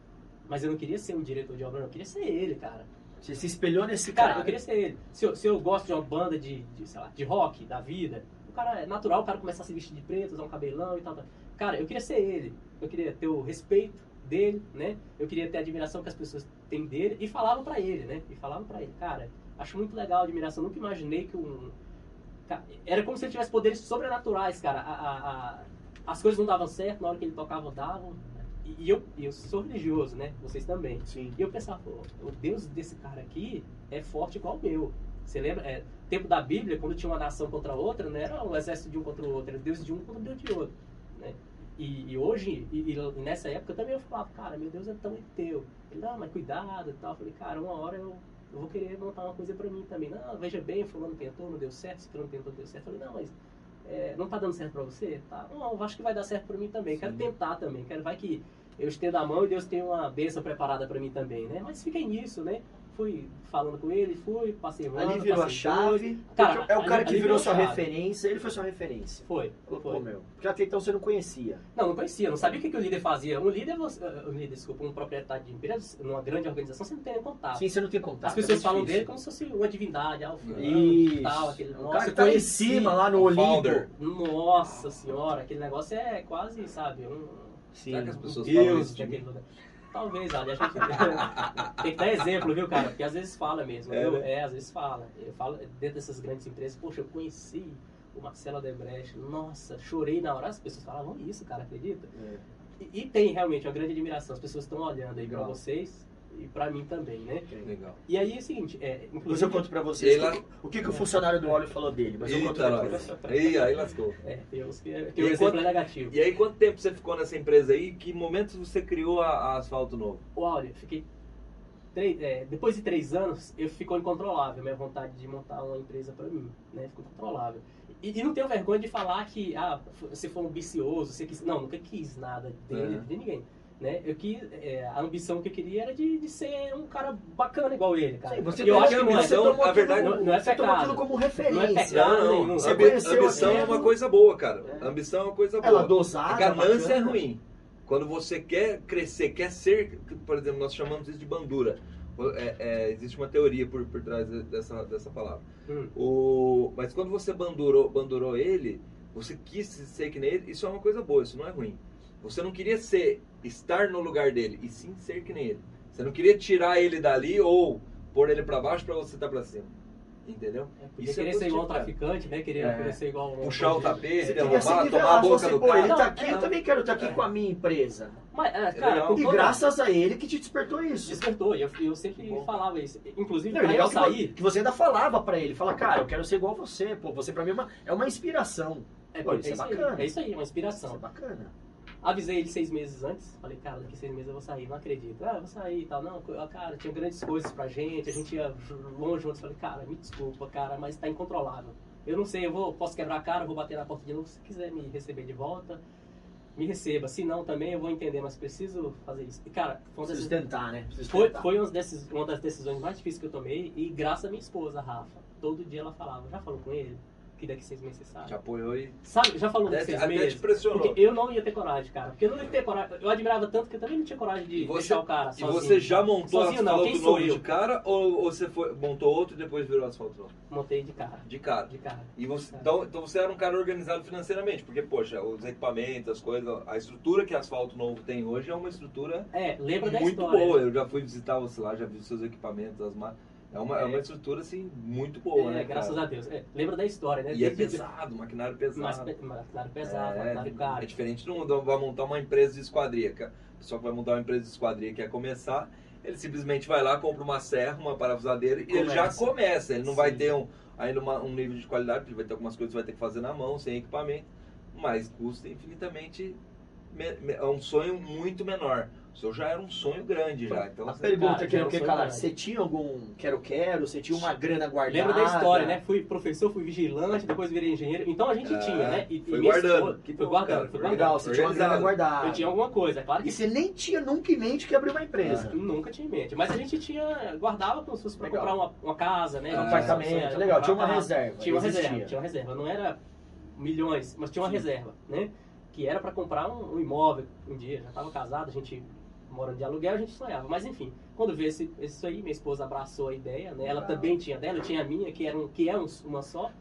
Mas eu não queria ser um diretor de obras, não. Eu queria ser ele, cara. Você se espelhou nesse Cara, cara. eu queria ser ele. Se eu, se eu gosto de uma banda de, de, lá, de rock, da vida, o cara é natural o cara começar a se vestir de preto, usar um cabelão e tal, tal. Cara, eu queria ser ele. Eu queria ter o respeito dele, né? Eu queria ter a admiração que as pessoas têm dele e falavam pra ele, né? E falavam pra ele, cara, acho muito legal a admiração. Nunca imaginei que um. Era como se ele tivesse poderes sobrenaturais, cara. A- a- a- as coisas não davam certo, na hora que ele tocava, davam. E, e eu, eu sou religioso, né? Vocês também. Sim. E eu pensava, pô, o Deus desse cara aqui é forte igual o meu. Você lembra? É, tempo da Bíblia, quando tinha uma nação contra outra, não era o exército de um contra o outro, era Deus de um contra o Deus de outro. Né? E, e hoje, e, e nessa época também eu falava, cara, meu Deus é tão teu. Ele, não, mas cuidado e tal. Eu falei, cara, uma hora eu, eu vou querer montar uma coisa pra mim também. Não, veja bem, fulano tentou, não deu certo, fulano tentou, deu certo. Eu falei, não, mas é, não tá dando certo pra você? Tá, não, eu acho que vai dar certo pra mim também. Quero Sim. tentar também. Quero, vai que eu estendo a mão e Deus tem uma bênção preparada pra mim também, né? Mas fiquei nisso, né? Fui falando com ele, fui, passei um Ali virou a chave. Cara, é o ali- cara que virou virou sua chave. referência, ele foi sua referência. Foi, Pô, foi. meu. Porque até então você não conhecia. Não, não conhecia, não sabia o que, que o líder fazia. Um líder, você- uh, um líder, desculpa, um proprietário de empresa, numa grande organização, você não tem nem contato. Sim, você não tem contato. As pessoas é falam dele como se fosse uma divindade, ah, o tal, aquele o nossa, cara que tá em cima, lá no Olimpo. Nossa senhora, aquele negócio é quase, sabe, um Sim. Será que as pessoas Deus falam isso de. Talvez, olha, a gente tem que dar exemplo, viu, cara? Porque às vezes fala mesmo, É, né? É, às vezes fala. Eu falo dentro dessas grandes empresas, poxa, eu conheci o Marcelo Debrecht, nossa, chorei na hora, as pessoas falavam isso, cara, acredita? É. E, e tem realmente uma grande admiração, as pessoas estão olhando aí pra Legal. vocês, e pra mim também, né? Legal. E aí é o seguinte, é, inclusive... eu conto pra vocês lá- o que- o que, o funcionário do óleo falou dele, mas eu conto Eita, nós. Ih, aí lascou. É, tem uns que, que E o exemplo quando- é negativo. E aí, quanto tempo você ficou nessa empresa aí? Que momentos você criou a, a Asfalto Novo? O áudio, fiquei. Três, é, depois de três anos, eu ficou incontrolável minha vontade de montar uma empresa pra mim, né? Ficou incontrolável. E, e não tenho vergonha de falar que, ah, você foi ambicioso, você quis. Não, nunca quis nada dele, É. de ninguém. Né? Eu quis, é, a ambição que eu queria era de, de ser um cara bacana igual ele, cara. Sim, você E eu tem acho que a não é, ambição, tomou a verdade- Não- não é você tomou pecado. aquilo como não é referência. pecado nenhum. Não, Você ambi- conheceu ambição é aquilo- uma coisa boa, cara. É. Ambição é uma coisa boa. Ela dosada, A ganância é ruim. Quando você quer crescer, quer ser, por exemplo, nós chamamos isso de bandura. É, é, existe uma teoria por, por trás dessa, dessa palavra. Hum. O, mas quando você bandurou, bandurou ele, você quis ser que nem ele, isso é uma coisa boa, isso não é ruim. Você não queria ser, estar no lugar dele, e sim ser que nem ele. Você não queria tirar ele dali ou pôr ele pra baixo pra você estar pra cima. Entendeu? É, Isso é querer ser igual um traficante, né? Querer, É. querer ser igual um. Puxar o tapete, queria derrubar, tomar a boca você, do pô, cara. ele tá aqui, é. eu também quero estar aqui É. com a minha empresa. Mas, é, cara, E toda- graças a ele que te despertou isso. Despertou, e eu, eu sempre Bom. falava isso. Inclusive, Não, é pra legal eu sair. que você ainda falava pra ele, fala, cara, eu quero ser igual a você, pô, você pra mim é uma, é uma inspiração. É, Pô, é isso é isso aí, bacana. é isso aí, uma Isso é inspiração. bacana. Avisei ele seis meses antes, falei, cara, daqui seis meses eu vou sair, não acredito. Ah, eu vou sair e tal. Não, co- cara, tinha grandes coisas pra gente, a gente ia longe juntos. Falei, cara, me desculpa, cara, mas tá incontrolável. Eu não sei, eu vou, posso quebrar a cara, vou bater na porta de novo. Se quiser me receber de volta, me receba. Se não, também eu vou entender, mas preciso fazer isso. E, cara, foi uma tentar, né? Foi, foi uma, desses, uma das decisões mais difíceis que eu tomei e graças à minha esposa, Rafa. Todo dia ela falava, já falou com ele? Que daqui seis meses você sabe. Te apoiou e Sabe, já falou daqui seis até meses? te pressionou. Porque eu não ia ter coragem, cara. Porque eu não ia ter coragem. Eu admirava tanto que eu também não tinha coragem de E você- deixar o cara E sozinho. você já montou Sozinho não, asfalto sou novo eu? de cara ou, ou você foi, montou outro e depois virou asfalto novo? Montei de cara. De cara. De cara. E você, então, então você era um cara organizado financeiramente, porque, poxa, os equipamentos, as coisas, a estrutura que asfalto novo tem hoje é uma estrutura É, lembra da muito história. boa. Eu já fui visitar você lá, já vi os seus equipamentos, as ma... é, uma, é. É. uma estrutura, assim, muito boa, É, né, graças cara? a Deus. É, lembra da história, né? E é pesado, maquinário Mas, pesado. pe- maquinário pesado, é, maquinário caro. é diferente de um de um- vai montar uma empresa de esquadria. O pessoal que vai montar uma empresa de esquadria quer começar, ele simplesmente vai lá, compra uma serra, uma parafusadeira e ele já Começa. começa. Ele não vai Sim. ter um, ainda uma- um nível de qualidade, porque ele vai ter algumas coisas que vai ter que fazer na mão, sem equipamento, mas custa infinitamente. me- me- É um sonho muito menor. O seu já era um sonho grande já. Então, A você- pergunta Cara, que eu quero calar, você tinha algum quero-quero? Você tinha uma grana guardada? Lembra da história, né? Fui professor, fui vigilante, depois virei engenheiro. Então a gente É, tinha, né? E, foi e guardando. esposa- Que foi bom, guardando, cara, foi foi Legal, guardando. você tinha uma grana guardada. Eu tinha alguma coisa, é claro que E você nem tinha nunca em mente que abrir uma empresa. Nunca tinha em mente. Mas a gente tinha, guardava como se fosse pra Legal. comprar uma, uma casa, né? Um Uma apartamento, legal, tinha uma reserva, Tinha uma existia. reserva, tinha uma reserva. Não era milhões, mas tinha uma Sim. reserva, né? Que era pra comprar um, um imóvel um dia. Já tava casado, a gente morando de aluguel, a gente sonhava. Mas enfim, quando veio esse, isso aí, minha esposa abraçou a ideia, né? Ela Legal. também tinha dela, eu tinha a minha, que, era um, que é um- uma só.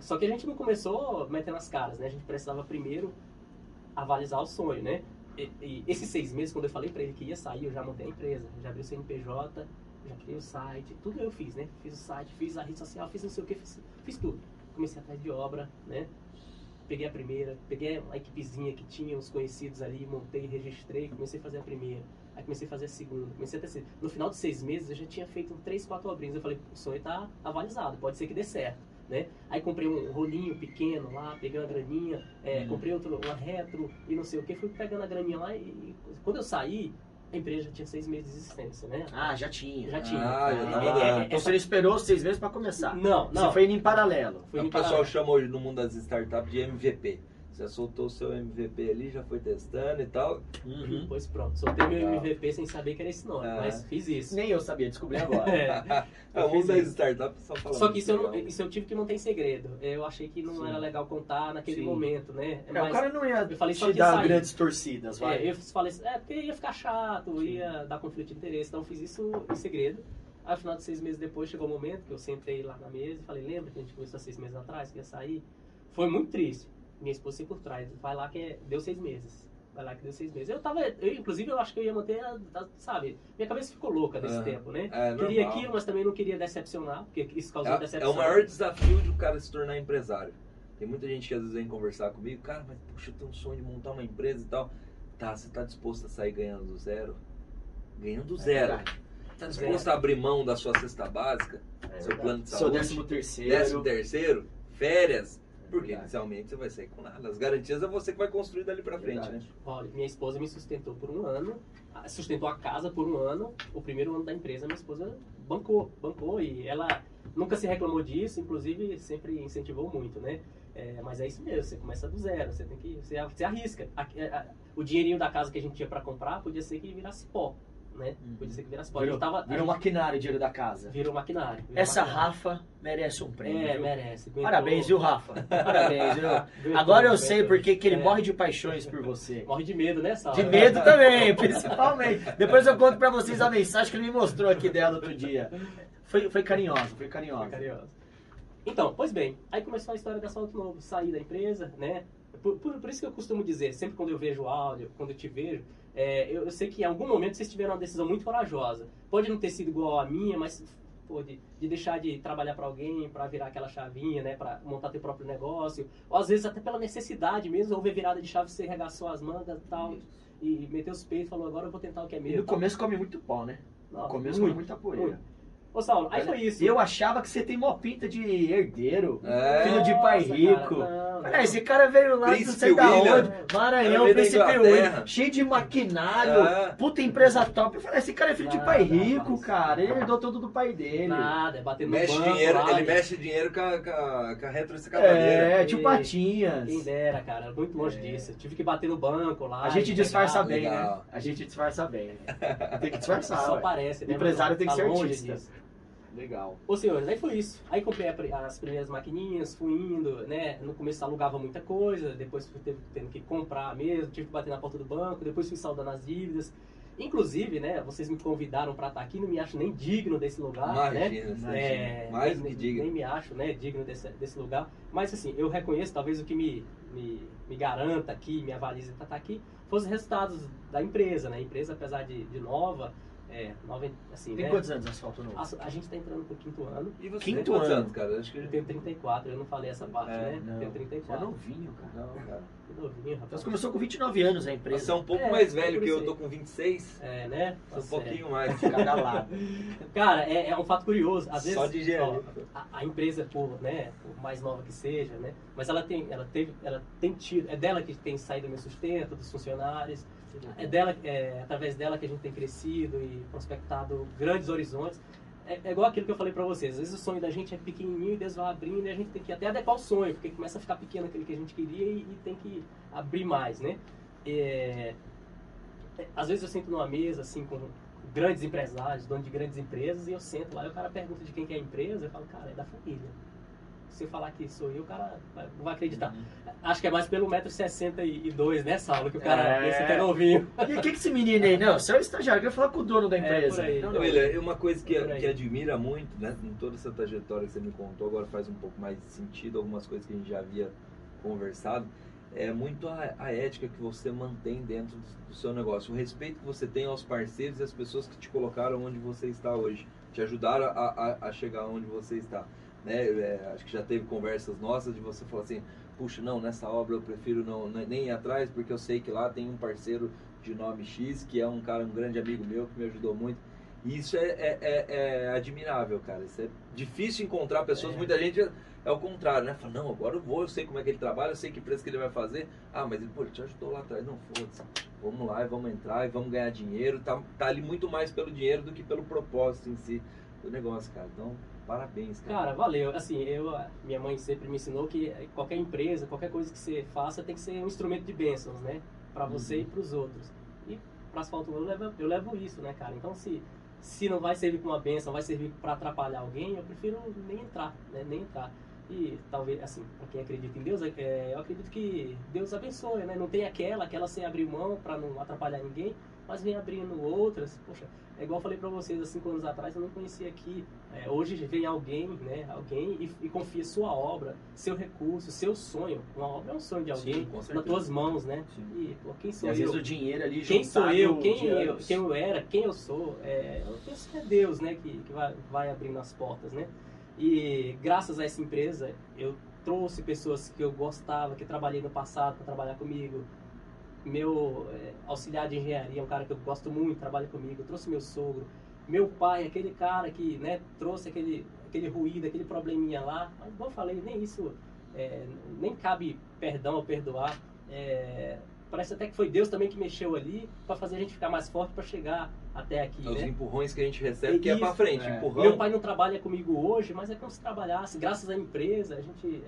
Só que a gente não começou metendo as caras, né? A gente precisava primeiro avalizar o sonho, né? E, e esses seis meses, quando eu falei pra ele que ia sair, eu já montei a empresa, já abri o CNPJ, já criei o site, tudo eu fiz, né? Fiz o site, fiz a rede social, fiz não sei o que, fiz, fiz tudo. Comecei atrás de obra, né? Peguei a primeira, peguei uma equipezinha que tinha uns conhecidos ali, montei, registrei, comecei a fazer a primeira. Aí comecei a fazer a segunda, comecei a terceira. No final de seis meses eu já tinha feito três, quatro obrinhas. Eu falei, o sonho tá avalizado, pode ser que dê certo. Né? Aí comprei um rolinho pequeno lá, peguei uma graninha, é, Hum. comprei outro, uma retro e não sei o que, fui pegando a graninha lá e, e quando eu saí, a empresa já tinha seis meses de existência, né? Ah, já tinha. Já tinha. Ah, já tava É, é, é, Então você não esperou seis meses pra começar. Não, não. Você foi indo em paralelo. Fui o pessoal paralelo. chama hoje no mundo das startups de MVP. Você soltou o seu MVP ali, já foi testando e tal. Uhum. Pois pronto, soltei meu. MVP sem saber que era esse nome, Ah. mas fiz isso. Nem eu sabia, descobri agora. É. É, Eu fiz das isso. startups só fala Só que isso eu, não, isso eu tive que manter em segredo. Eu achei que não Sim. era legal contar naquele Sim. momento, né? É, o cara não ia eu falei só te dar sair. grandes torcidas, vai. É, eu falei assim, é, porque ia ficar chato, ia dar conflito de interesse, então eu fiz isso em segredo. Aí, no final de seis meses depois, chegou o momento que eu sentei lá na mesa e falei, lembra que a gente começou há seis meses atrás, que ia sair? Foi muito triste. Minha esposa sempre por trás, vai lá que é- deu seis meses. Vai lá que deu seis meses. Eu tava, eu, inclusive, eu acho que eu ia manter, a- a- sabe, minha cabeça ficou louca nesse Aham. tempo, né? É, queria normal. aquilo, mas também não queria decepcionar, porque isso causou É, é decepção. o maior desafio de um cara se tornar empresário. Tem muita gente que às vezes vem conversar comigo, cara, mas puxa, eu tenho um sonho de montar uma empresa e tal. Tá, você tá disposto a sair ganhando do zero? ganhando É zero. verdade. Tá disposto a abrir mão da sua cesta básica, É seu verdade. plano de Seu saúde, décimo terceiro. décimo terceiro, férias? Porque verdade. inicialmente você vai sair com nada. As garantias é você que vai construir dali pra frente, Verdade. né? Olha, minha esposa me sustentou por um ano, ah, sustentou a casa por um ano. O primeiro ano da empresa, minha esposa bancou, bancou e ela nunca se reclamou disso, inclusive sempre incentivou muito, né? É, mas é isso mesmo, você começa do zero, você tem que, você, você arrisca. O dinheirinho da casa que a gente tinha para comprar podia ser que virasse pó, né? Podia ser que virasse pó. Virou, tava, virou gente- maquinário o dinheiro da casa. virou maquinário. virou Essa maquinário. Rafa merece um prêmio. É, viu? merece. aguentou. Parabéns, viu, Rafa? Parabéns, viu? Aguentou, Agora eu sei porque que ele É. morre de paixões por você. Morre de medo, né, Sal? De medo também, principalmente. Depois eu conto pra vocês a mensagem que ele me mostrou aqui dela outro dia. Foi, foi carinhosa, foi carinhosa. Carinhosa. Então, pois bem, aí começou a história da Asfalto Novo, sair da empresa, né? Por, por, por isso que eu costumo dizer, sempre quando eu vejo áudio, quando eu te vejo, é, eu, eu sei que em algum momento vocês tiveram uma decisão muito corajosa. Pode não ter sido igual a minha, mas pô, de, de deixar de trabalhar para alguém, para virar aquela chavinha, né? Para montar teu próprio negócio. Ou às vezes até pela necessidade mesmo, houve virada de chave, você regaçou as mangas e tal, e meteu os peitos e falou, agora eu vou tentar o que é E meu. no começo come muito pó, né? No começo muito, come muita poeira. muito. Ô, Saulo, aí foi isso. Eu achava que você tem mó pinta de herdeiro. É. Filho de pai Nossa, rico. cara, não, não. esse cara veio lá, não Príncipe sei da onde, Maranhão, Príncipe. William, cheio de maquinário, É. puta empresa top. Eu falei, esse cara é filho de Nada, pai rico, cara. Ele herdou tudo do pai dele. Nada, é bater no Mexe banco dinheiro, lá, ele e- mexe dinheiro com a, com a, com a retroescavadeira. É, E- tio Patinhas. Quem dera, cara, muito longe É. disso. Eu tive que bater no banco lá. A gente disfarça bem, né? legal. A gente disfarça bem. né? Tem que disfarçar. Só ué. parece, né? Empresário tem que tá ser artista. Legal. Ô senhores, aí foi isso. Aí comprei as primeiras maquininhas, fui indo, né? No começo alugava muita coisa, depois fui teve- tendo que comprar mesmo, tive que bater na porta do banco, depois fui saldando as dívidas. Inclusive, né, vocês me convidaram para estar aqui, não me acho nem digno desse lugar, né? Imagina, Imagina. É, mais nem, me diga. nem me acho né, digno desse, desse lugar. Mas assim, eu reconheço talvez o que me, me, me garanta aqui, me avaliza para estar aqui, foram os resultados da empresa. Né? A empresa, apesar de, de nova, é, nova, assim, Tem né? quantos anos asfalto novo? A, a gente está entrando pro quinto ano. E você Quinto tem quantos ano. anos, cara? Acho que... Eu tenho 34, eu não falei essa parte, É, né? Não, Eu tenho Você é 34. novinho, cara. Não, cara. Que novinho, rapaz. Você começou com 29 anos a empresa. Você é um pouco É, mais é velho que eu, tô com 26. É, né? Sou um Tá certo. pouquinho mais. Cada lado. Cara, é, é um fato curioso. Às vezes, Só de ó, a, a empresa, por, né, por mais nova que seja, né, mas ela tem, ela teve, ela tem tido, é dela que tem saído o meu sustento, dos funcionários, é dela, é através dela que a gente tem crescido e prospectado grandes horizontes. É, é igual aquilo que eu falei pra vocês. Às vezes o sonho da gente é pequenininho e Deus vai abrindo e a gente tem que até adequar o sonho, porque começa a ficar pequeno aquele que a gente queria e, e tem que abrir mais, né? É, às vezes eu sento numa mesa assim com grandes empresários, donos de grandes empresas, e eu sento lá e o cara pergunta de quem que é a empresa, eu falo, cara, é da família. Se eu falar que sou eu, o cara vai- não vai acreditar. Acho que é mais pelo 1,62m, né, Saulo? Que o cara É. pensa que é novinho. E o que, que esse menino aí? Não, você é o estagiário, eu falar com o dono da É, empresa. por aí. Não, Não, não. William, é uma coisa que, Por aí. que admira muito, né? Em toda essa trajetória que você me contou, agora faz um pouco mais de sentido, algumas coisas que a gente já havia conversado, é muito a, a ética que você mantém dentro do, do seu negócio, o respeito que você tem aos parceiros e às pessoas que te colocaram onde você está hoje, te ajudaram a, a, a chegar onde você está. Né? É, acho que já teve conversas nossas de você falar assim, puxa, não, nessa obra eu prefiro não, ne- nem ir atrás, porque eu sei que lá tem um parceiro de nome X, que é um cara, um grande amigo meu, que me ajudou muito. E isso é, é, é- é admirável, cara. Isso é difícil encontrar pessoas. É. Muita gente é o contrário, né? Fala, não, agora eu vou, eu sei como é que ele trabalha, eu sei que preço que ele vai fazer. Ah, mas ele, pô, ele te ajudou lá atrás. Não, foda-se. Vamos lá vamos entrar e vamos ganhar dinheiro. Tá, tá ali muito mais pelo dinheiro do que pelo propósito em si do negócio, cara. Então, parabéns, cara. Cara, valeu. Assim, eu, minha mãe sempre me ensinou que qualquer empresa, qualquer coisa que você faça tem que ser um instrumento de bênçãos, né? Pra você e pros outros. E pra asfalto eu levo, eu levo isso, né, cara? Então, se, se não vai servir como uma bênção, vai servir pra atrapalhar alguém, eu prefiro nem entrar, né? Nem entrar. E talvez, assim, pra quem acredita em Deus, é, eu acredito que Deus abençoe, né? Não tem aquela, aquela sem abrir mão pra não atrapalhar ninguém, mas vem abrindo outras. Poxa, é igual eu falei pra vocês há cinco anos atrás, eu não conhecia aqui. É, hoje vem alguém, né? Alguém e, e confia sua obra, seu recurso, seu sonho. Uma obra é um sonho de alguém Sim, nas tuas mãos, né? Sim. E pô, quem E sou às eu? vezes o dinheiro ali Quem sou eu? Quem eu, quem eu era? Quem eu sou? É, eu penso que é Deus, né? Que, que vai, vai abrindo as portas, né? E graças a essa empresa, eu trouxe pessoas que eu gostava, que trabalhei no passado para trabalhar comigo. Meu é, auxiliar de engenharia, um cara que eu gosto muito, trabalha comigo, eu trouxe meu sogro, meu pai, aquele cara que né, trouxe aquele, aquele ruído, aquele probleminha lá, mas igual eu falei, nem isso, é, nem cabe perdão ou perdoar. É, parece até que foi Deus também que mexeu ali para fazer a gente ficar mais forte para chegar até aqui. Os né? empurrões que a gente recebe que é Isso, frente. é. Empurrão. Meu pai não trabalha comigo hoje, mas é como se trabalhasse, graças à empresa, a gente.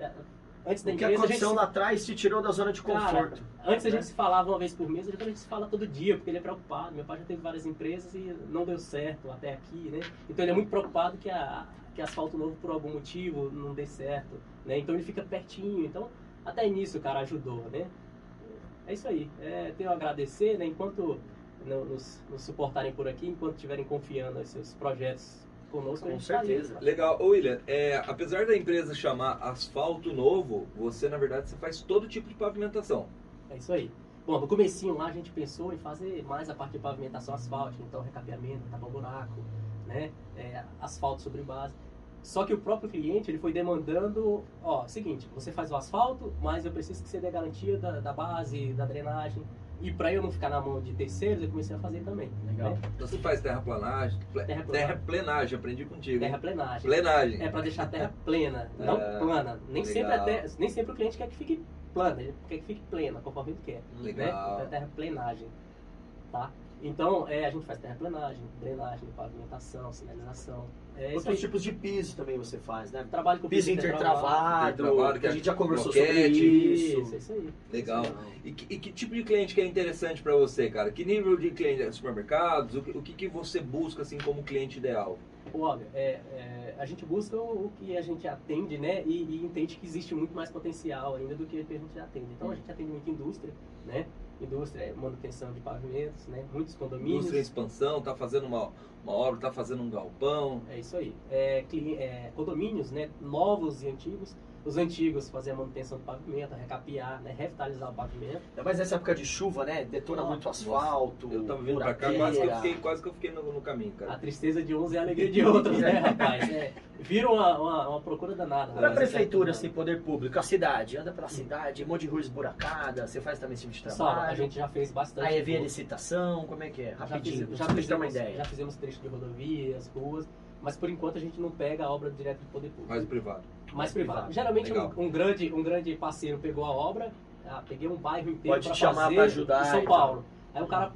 Antes da O que empresa. a gente aconteceu se- lá atrás te tirou da zona de Cara, conforto. Antes a né? gente se falava uma vez por mês, agora a gente se fala todo dia, porque ele é preocupado. Meu pai já teve várias empresas e não deu certo até aqui, né? Então ele é muito preocupado que, a, que asfalto novo, por algum motivo, não dê certo, né? Então ele fica pertinho. Então, até nisso o cara ajudou, né? É isso aí. É, tenho a agradecer, né? Enquanto no- nos, nos suportarem por aqui, enquanto estiverem confiando nos seus projetos conosco, a Com tá certeza. Legal. Ô, William, é, apesar da empresa chamar asfalto novo, você, na verdade, você faz todo tipo de pavimentação. É isso aí. Bom, no comecinho lá a gente pensou em fazer mais a parte de pavimentação asfáltica, então recapeamento, tapar buraco, né? É, asfalto sobre base. Só que o próprio cliente ele foi demandando, ó, seguinte, você faz o asfalto, mas eu preciso que você dê garantia da, da base, da drenagem. E para eu não ficar na mão de terceiros, eu comecei a fazer também. Legal. né? Então você faz terraplanagem, ple- Terraplanagem. terraplenagem, aprendi contigo. Terraplenagem. Plenagem. É para deixar a terra plena, não É, plana. Nem sempre, terra- nem sempre o cliente quer que fique plana, ele quer que fique plena, conforme ele quer. Legal. Né? Então é terraplenagem. Tá? Então, é, a gente faz terraplenagem, drenagem, pavimentação, sinalização. É isso Outros aí. tipos de piso também você faz, né? Trabalho com Piso intertravado, Intertravado, que a gente já conversou croquete. sobre isso. Isso, é isso aí. Legal. E que, e que tipo de cliente que é interessante para você, cara? Que nível de cliente? Supermercados? O que, o que, que você busca assim como cliente ideal? Olha, é, é, a gente busca o, o que a gente atende, né? E, e entende que existe muito mais potencial ainda do que a gente atende. Então a gente atende muito indústria, né? Indústria, é manutenção de pavimentos, né? Muitos condomínios. Indústria expansão, tá fazendo uma, uma obra, tá fazendo um galpão. É isso aí. É, é, condomínios, né, novos e antigos. Os antigos fazer a manutenção do pavimento, recapear, né, revitalizar o pavimento. Ainda mais nessa época de chuva, né? Detona Nossa. muito asfalto. Eu tava vindo pra cá, quase que eu fiquei, quase que eu fiquei no, no caminho, A cara. tristeza de uns é a alegria de outros, né, rapaz? É, vira uma, uma, uma procura danada. Para a prefeitura, assim, poder público, a cidade, anda pela cidade, um monte de rua esburacada, você faz também esse tipo de Só, a trabalho. gente já fez bastante. Aí vem a licitação, como é que é? já, Rapidinho, fiz, já já, pra gente ter uma fizemos, ideia. já fizemos trecho de rodovias, ruas, mas por enquanto a gente não pega a obra direto do poder público. Mais privado. Mais privado. Geralmente um, um grande, um grande parceiro pegou a obra, ah, peguei um bairro inteiro fazer pra ajudar em São. Paulo. Aí o cara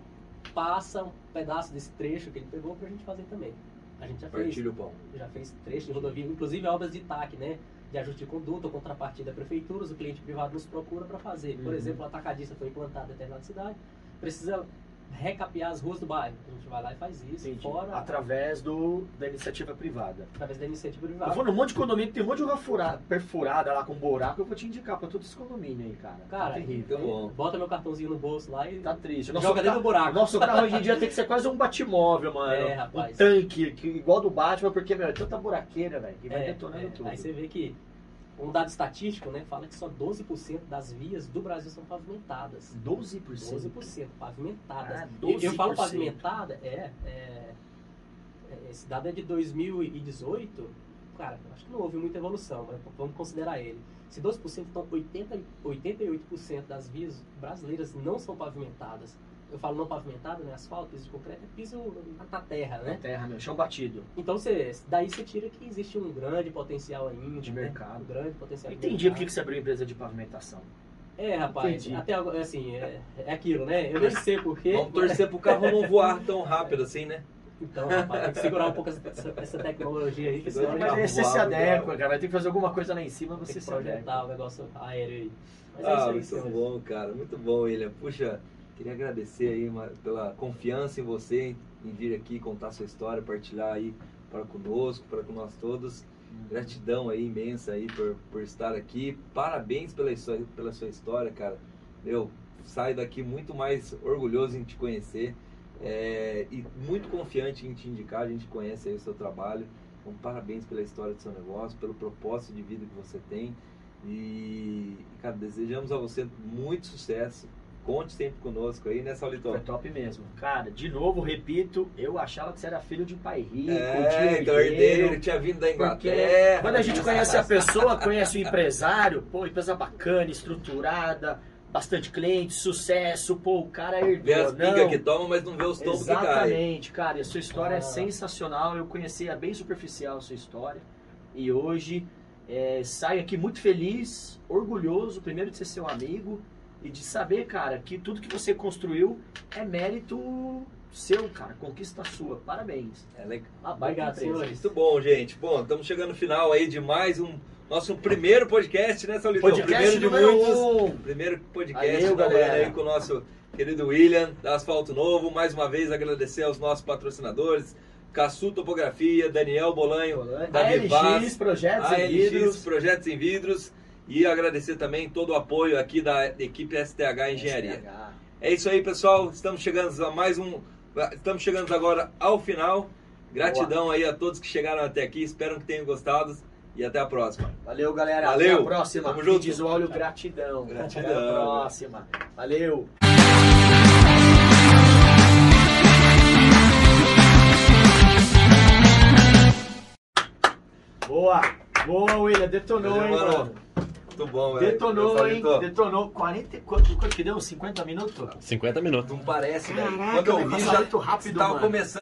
passa um pedaço desse trecho que ele pegou pra gente fazer também. A gente já fez, Partilha o pão. já fez trecho de rodovia, inclusive obras de TAC, né? De ajuste de conduta, contrapartida prefeituras, o cliente privado nos procura para fazer. Por Uhum. exemplo, a atacadista foi implantada em determinada cidade, precisa recapear as ruas do bairro. A gente vai lá e faz isso, Entendi. fora Através do, da iniciativa privada. através da iniciativa Eu privada. vou num monte de condomínio tem um monte de rua furada, perfurada lá com buraco, eu vou te indicar pra todos os condomínios aí, cara. Cara, tá terrível. Muito bom. Bota meu cartãozinho no bolso lá e Tá triste. joga dentro do buraco. Nosso carro hoje em dia tem que ser quase um batimóvel, mano. É, rapaz. Um tanque, que, igual do Batman, porque, meu, é tanta buraqueira, velho, que vai É, detonando é. tudo. Aí você vê que um dado estatístico, né, fala que só 12% das vias do Brasil são pavimentadas. 12%. 12% pavimentadas. Ah, E eu 12%. falo pavimentada, é, é, é, Esse dado é de 2018. Cara, acho que não houve muita evolução, mas vamos considerar ele. Se 12%, então 80, 88% das vias brasileiras não são pavimentadas. Eu falo não pavimentada, né? Asfalto, piso de concreto, é piso na terra, Na né? terra, meu, chão batido. Então você, daí você tira que existe um grande potencial ainda. De né? mercado. Um grande potencial Entendi por que você abriu empresa de pavimentação. É, rapaz, Entendi. até agora, assim, é, é aquilo, né? Eu nem sei porquê. Vamos torcer pro carro não voar tão rápido assim, né? Então, rapaz, tem que segurar um pouco essa, essa tecnologia aí, que Carro Mas você se voado, adequa, cara. ter que fazer alguma coisa lá em cima, tem você que se adequa. projetar o negócio aéreo aí. Mas é Ah, isso aí, muito bom, cara. Muito bom, William. Puxa, queria agradecer aí pela confiança em você, em vir aqui contar sua história, partilhar aí para conosco, para com nós todos. Gratidão aí imensa aí por, por estar aqui. Parabéns pela, sua- pela sua história, cara. Eu saio daqui muito mais orgulhoso em te conhecer é, e muito confiante em te indicar. A gente conhece aí o seu trabalho. Então, parabéns pela história do seu negócio, pelo propósito de vida que você tem. E, cara, desejamos a você muito sucesso. Conte sempre conosco aí, né, Saulito? Foi top mesmo. Cara, de novo, repito, eu achava que você era filho de pai rico, É, de então herdeiro, ele tinha vindo da Inglaterra. quando a gente conhece a pessoa, conhece o empresário, pô, empresa bacana, estruturada, bastante cliente, sucesso, pô, o cara herdou. Vê as pingas que toma, mas não vê os tombos que caem. Exatamente, cara, e a sua história é Ah. sensacional. Eu conhecia bem superficial a sua história e hoje é, saio aqui muito feliz, orgulhoso, primeiro de ser seu amigo e de saber, cara, que tudo que você construiu é mérito seu, cara, conquista sua. Parabéns. É legal. Obrigado, senhores. Muito bom, gente. Bom, estamos chegando no final aí de mais um nosso primeiro podcast, né, Saulitão? Podcast primeiro de muitos. um. Primeiro podcast Valeu, galera. aí com o nosso querido William, da Asfalto Novo. Mais uma vez agradecer aos nossos patrocinadores, Caçu Topografia, Daniel Bolanho, da Vivaz, projetos e LX vidros. Projetos em Vidros e agradecer também todo o apoio aqui da equipe STH Engenharia. STH. É isso aí, pessoal. Estamos chegando a mais um. Estamos chegando agora ao final. Gratidão aí a todos que chegaram até aqui. Espero que tenham gostado. E até a próxima. Valeu, galera. Valeu. Até a próxima. Tamo junto. Diz o óleo gratidão. Gratidão. Até a próxima. Valeu. Boa. Boa, William. Detonou, hein, Mano, mano? Muito bom, velho. Detonou, hein? Saulito, Detonou. 40, quanto, quanto que deu? 50 minutos? 50 minutos. Não parece, velho. Quando eu vi, já muito rápido, tava mano. começando.